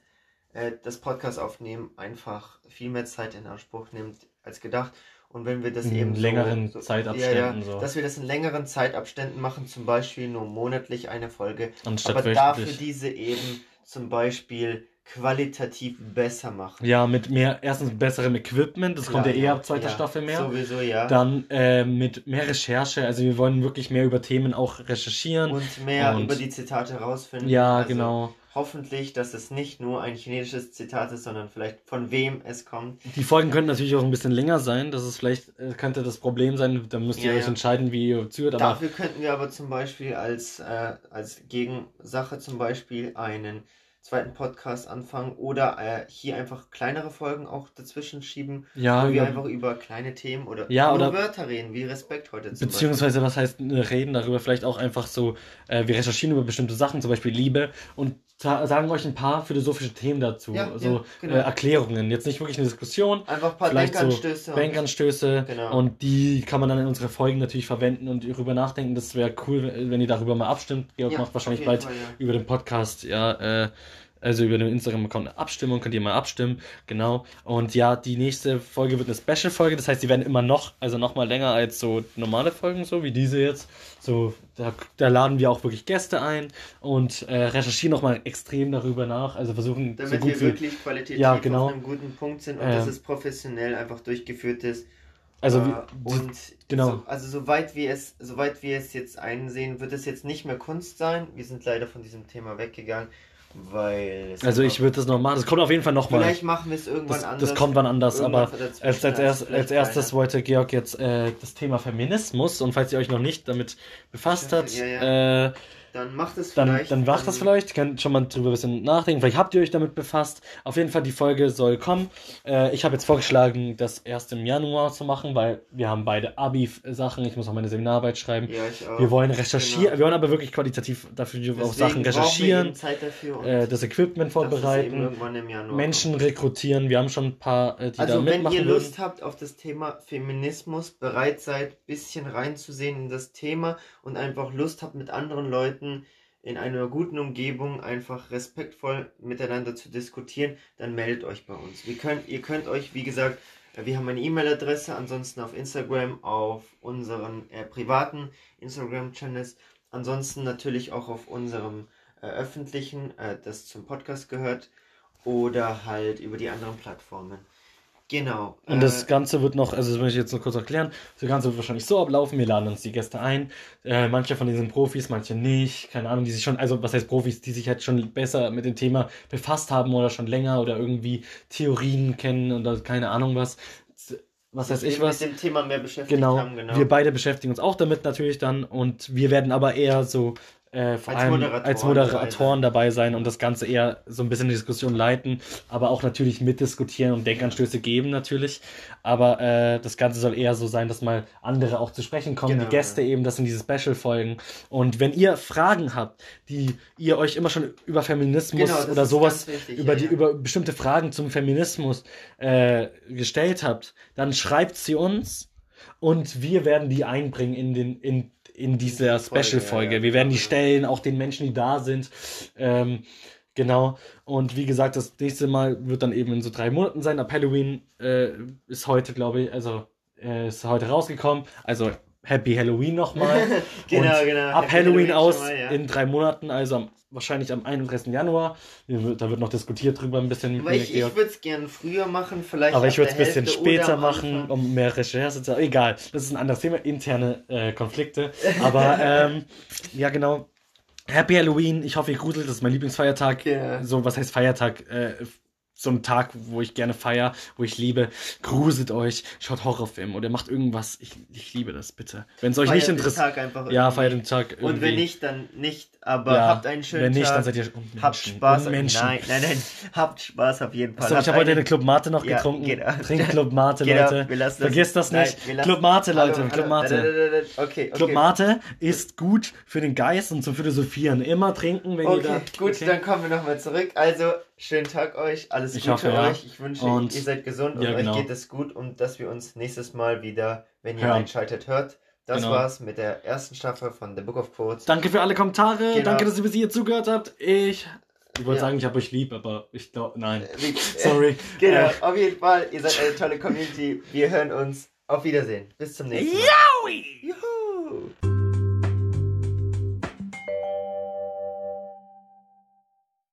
[SPEAKER 5] äh, das Podcast aufnehmen einfach viel mehr Zeit in Anspruch nimmt als gedacht. Und wenn wir das
[SPEAKER 4] In
[SPEAKER 5] eben so-
[SPEAKER 4] längeren
[SPEAKER 5] so,
[SPEAKER 4] Zeitabständen
[SPEAKER 5] ja, ja,
[SPEAKER 4] so.
[SPEAKER 5] dass wir das in längeren Zeitabständen machen, zum Beispiel nur monatlich eine Folge,
[SPEAKER 4] Anstatt
[SPEAKER 5] aber dafür diese eben zum Beispiel qualitativ besser machen.
[SPEAKER 4] Ja, mit mehr, erstens besserem Equipment, das kommt ja,
[SPEAKER 5] Klar,
[SPEAKER 4] eh ab zweiter
[SPEAKER 5] ja,
[SPEAKER 4] Staffel mehr.
[SPEAKER 5] Sowieso, ja.
[SPEAKER 4] Dann äh, mit mehr Recherche, also wir wollen wirklich mehr über Themen auch recherchieren.
[SPEAKER 5] und mehr
[SPEAKER 4] Und-
[SPEAKER 5] über die Zitate rausfinden.
[SPEAKER 4] ja,
[SPEAKER 5] Also
[SPEAKER 4] genau.
[SPEAKER 5] Hoffentlich, dass es nicht nur ein chinesisches Zitat ist, sondern vielleicht von wem es kommt.
[SPEAKER 4] Die Folgen könnten natürlich auch ein bisschen länger sein. Das ist vielleicht, äh, könnte das Problem sein. Da müsst ihr
[SPEAKER 5] Ja,
[SPEAKER 4] euch
[SPEAKER 5] ja.
[SPEAKER 4] entscheiden, wie ihr zuhört.
[SPEAKER 5] Dafür könnten wir aber zum Beispiel als, äh, als Gegensache zum Beispiel einen zweiten Podcast anfangen oder äh, hier einfach kleinere Folgen auch dazwischen schieben,
[SPEAKER 4] ja,
[SPEAKER 5] wo wir einfach über kleine Themen oder
[SPEAKER 4] Ja, oder-
[SPEAKER 5] Wörter reden, wie Respekt heute zum
[SPEAKER 4] Beziehungsweise, was heißt äh, reden darüber? Vielleicht auch einfach so, äh, wir recherchieren über bestimmte Sachen, zum Beispiel Liebe, und sagen euch ein paar philosophische Themen dazu.
[SPEAKER 5] Ja,
[SPEAKER 4] so
[SPEAKER 5] ja, genau.
[SPEAKER 4] äh, Erklärungen. Jetzt nicht wirklich eine Diskussion.
[SPEAKER 5] Einfach ein paar
[SPEAKER 4] vielleicht so
[SPEAKER 5] Denkanstöße. und-
[SPEAKER 4] Denkanstöße.
[SPEAKER 5] Genau.
[SPEAKER 4] Und die kann man dann in unsere Folgen natürlich verwenden und darüber nachdenken. Das wäre cool, wenn ihr darüber mal abstimmt. Georg
[SPEAKER 5] Ja,
[SPEAKER 4] macht wahrscheinlich bald
[SPEAKER 5] Fall,
[SPEAKER 4] über den Podcast, ja, äh, also über den Instagram-Account eine Abstimmung, könnt ihr mal abstimmen, genau. Und ja, die nächste Folge wird eine Special-Folge, das heißt, die werden immer noch, also noch mal länger als so normale Folgen, so wie diese jetzt. So, da, da laden wir auch wirklich Gäste ein und äh, recherchieren noch mal extrem darüber nach, also versuchen so
[SPEAKER 5] Damit
[SPEAKER 4] gut
[SPEAKER 5] wir wirklich qualitativ
[SPEAKER 4] Ja, genau.
[SPEAKER 5] auf einem guten Punkt sind und
[SPEAKER 4] Ähm,
[SPEAKER 5] dass es professionell einfach durchgeführt ist.
[SPEAKER 4] also
[SPEAKER 5] Äh,
[SPEAKER 4] wie,
[SPEAKER 5] und
[SPEAKER 4] genau.
[SPEAKER 5] so, also soweit wir es, soweit wir es jetzt einsehen, wird es jetzt nicht mehr Kunst sein. Wir sind leider von diesem Thema weggegangen, weil
[SPEAKER 4] also ich würde das noch machen, das kommt auf jeden Fall noch mal.
[SPEAKER 5] vielleicht machen wir es irgendwann
[SPEAKER 4] Das,
[SPEAKER 5] anders.
[SPEAKER 4] das kommt wann anders,
[SPEAKER 5] Irgendwann
[SPEAKER 4] aber als, als, erst, als erstes
[SPEAKER 5] keiner.
[SPEAKER 4] wollte Georg jetzt äh, das Thema Feminismus und falls ihr euch noch nicht damit befasst habt,
[SPEAKER 5] Ja,
[SPEAKER 4] Äh,
[SPEAKER 5] dann macht es vielleicht.
[SPEAKER 4] dann macht das vielleicht, könnt schon mal drüber ein bisschen nachdenken, vielleicht habt ihr euch damit befasst. Auf jeden Fall, die Folge soll kommen. Äh, ich habe jetzt vorgeschlagen, das erst im Januar zu machen, weil wir haben beide Abi-Sachen, ich muss auch meine Seminararbeit schreiben.
[SPEAKER 5] Ja, ich auch.
[SPEAKER 4] Wir wollen recherchieren,
[SPEAKER 5] Genau.
[SPEAKER 4] wir wollen aber wirklich qualitativ dafür
[SPEAKER 5] Deswegen
[SPEAKER 4] Sachen
[SPEAKER 5] brauchen wir
[SPEAKER 4] recherchieren,
[SPEAKER 5] eben Zeit dafür
[SPEAKER 4] äh, das Equipment vorbereiten,
[SPEAKER 5] Januar
[SPEAKER 4] Menschen rekrutieren. Wir haben schon ein paar, äh, die da
[SPEAKER 5] Also wenn
[SPEAKER 4] mitmachen
[SPEAKER 5] ihr
[SPEAKER 4] würden.
[SPEAKER 5] Lust habt auf das Thema Feminismus, bereit seid, bisschen reinzusehen in das Thema und einfach Lust habt mit anderen Leuten in einer guten Umgebung einfach respektvoll miteinander zu diskutieren, dann meldet euch bei uns. Wir könnt, ihr könnt euch, wie gesagt, äh, wir haben eine E-Mail-Adresse, ansonsten auf Instagram, auf unseren äh, privaten Instagram-Channels, ansonsten natürlich auch auf unserem äh, öffentlichen, äh, das zum Podcast gehört, oder halt über die anderen Plattformen. Genau.
[SPEAKER 4] Und
[SPEAKER 5] äh,
[SPEAKER 4] das Ganze wird noch, also das möchte ich jetzt noch kurz erklären, das Ganze wird wahrscheinlich so ablaufen, wir laden uns die Gäste ein, äh, manche von denen sind Profis, manche nicht, keine Ahnung, die sich schon, also was heißt Profis, die sich halt schon besser mit dem Thema befasst haben oder schon länger oder irgendwie Theorien kennen oder keine Ahnung was, was weiß ich
[SPEAKER 5] mit
[SPEAKER 4] was.
[SPEAKER 5] dem Thema mehr beschäftigt
[SPEAKER 4] Genau,
[SPEAKER 5] haben, genau.
[SPEAKER 4] wir beide beschäftigen uns auch damit natürlich dann und wir werden aber eher so äh, vor
[SPEAKER 5] Als
[SPEAKER 4] allem
[SPEAKER 5] Moderatoren
[SPEAKER 4] als Moderatoren dabei sein und das Ganze eher so ein bisschen die Diskussion leiten, aber auch natürlich mitdiskutieren und Denkanstöße geben natürlich. Aber äh, das Ganze soll eher so sein, dass mal andere auch zu sprechen kommen,
[SPEAKER 5] Genau,
[SPEAKER 4] die Gäste eben, das sind diese Special-Folgen. Und wenn ihr Fragen habt, die ihr euch immer schon über Feminismus
[SPEAKER 5] Genau,
[SPEAKER 4] oder sowas,
[SPEAKER 5] wichtig,
[SPEAKER 4] über,
[SPEAKER 5] ja,
[SPEAKER 4] die,
[SPEAKER 5] ja.
[SPEAKER 4] über bestimmte Fragen zum Feminismus äh, gestellt habt, dann schreibt sie uns und wir werden die einbringen in den in, in dieser
[SPEAKER 5] diese Folge,
[SPEAKER 4] Special-Folge.
[SPEAKER 5] ja, ja,
[SPEAKER 4] wir werden die stellen, auch den Menschen, die da sind. Ähm, genau. Und wie gesagt, das nächste Mal wird dann eben in so drei Monaten sein. Ab Halloween äh, ist heute, glaube ich, also äh, ist heute rausgekommen. Also Happy Halloween nochmal.
[SPEAKER 5] Genau,
[SPEAKER 4] Und
[SPEAKER 5] genau.
[SPEAKER 4] Ab
[SPEAKER 5] Happy
[SPEAKER 4] Halloween,
[SPEAKER 5] Halloween
[SPEAKER 4] aus
[SPEAKER 5] mal, ja.
[SPEAKER 4] in drei Monaten, also am, wahrscheinlich am 31. Januar. Da wird noch diskutiert drüber ein bisschen
[SPEAKER 5] Aber ich, ich würde es gerne früher machen, vielleicht.
[SPEAKER 4] Aber
[SPEAKER 5] ab
[SPEAKER 4] ich würde es ein bisschen später machen, um mehr Recherche zu Egal, das ist ein anderes Thema, interne äh, Konflikte. Aber ähm, ja, genau. Happy Halloween, ich hoffe, ihr gruselt, das ist mein Lieblingsfeiertag.
[SPEAKER 5] Ja.
[SPEAKER 4] So, was heißt Feiertag? Äh, so ein Tag, wo ich gerne feier, wo ich liebe. Gruselt euch, schaut Horrorfilme oder macht irgendwas. Ich, ich liebe das, bitte. Wenn es euch
[SPEAKER 5] Feiert
[SPEAKER 4] nicht
[SPEAKER 5] den
[SPEAKER 4] interessiert.
[SPEAKER 5] Tag einfach
[SPEAKER 4] Ja, feiert den Tag irgendwie.
[SPEAKER 5] Und wenn nicht, dann nicht. Aber
[SPEAKER 4] Ja,
[SPEAKER 5] habt einen schönen
[SPEAKER 4] Wenn nicht,
[SPEAKER 5] Tag.
[SPEAKER 4] dann seid ihr Unmenschen.
[SPEAKER 5] Habt Spaß.
[SPEAKER 4] Unmenschen.
[SPEAKER 5] Nein, nein, nein. Habt Spaß auf jeden Fall.
[SPEAKER 4] So, ich habe heute eine Club Mate noch
[SPEAKER 5] Ja,
[SPEAKER 4] getrunken.
[SPEAKER 5] genau.
[SPEAKER 4] Trinkt Club Mate,
[SPEAKER 5] Genau,
[SPEAKER 4] Leute.
[SPEAKER 5] das-
[SPEAKER 4] Vergesst das
[SPEAKER 5] Nein,
[SPEAKER 4] nicht.
[SPEAKER 5] lassen-
[SPEAKER 4] Club Mate, Leute.
[SPEAKER 5] hallo,
[SPEAKER 4] Club Mate.
[SPEAKER 5] da, da, da, da, Okay, okay.
[SPEAKER 4] Club Mate ist gut für den Geist und zum Philosophieren. Immer trinken, wenn ihr
[SPEAKER 5] Okay,
[SPEAKER 4] da.
[SPEAKER 5] gut,
[SPEAKER 4] okay?
[SPEAKER 5] dann kommen wir nochmal zurück. Also, schönen Tag euch, alles
[SPEAKER 4] Ich
[SPEAKER 5] Gute
[SPEAKER 4] hoffe, ja.
[SPEAKER 5] euch. Ich wünsche,
[SPEAKER 4] Und-
[SPEAKER 5] ihr seid gesund und
[SPEAKER 4] ja, genau.
[SPEAKER 5] euch geht es gut und dass wir uns nächstes Mal wieder, wenn ihr
[SPEAKER 4] Hören.
[SPEAKER 5] einschaltet, hört. Das
[SPEAKER 4] Genau.
[SPEAKER 5] war's mit der ersten Staffel von The Book of Quotes.
[SPEAKER 4] Danke für alle Kommentare.
[SPEAKER 5] Genau.
[SPEAKER 4] Danke, dass ihr bis hier zugehört habt. Ich. Ich wollte
[SPEAKER 5] Ja.
[SPEAKER 4] sagen, ich habe euch lieb, aber ich glaube, nein.
[SPEAKER 5] Wie-
[SPEAKER 4] Sorry.
[SPEAKER 5] Genau,
[SPEAKER 4] Äh,
[SPEAKER 5] auf jeden Fall, ihr seid eine tolle Community. Wir hören uns. Auf Wiedersehen. Bis zum nächsten Mal.
[SPEAKER 4] Yowie!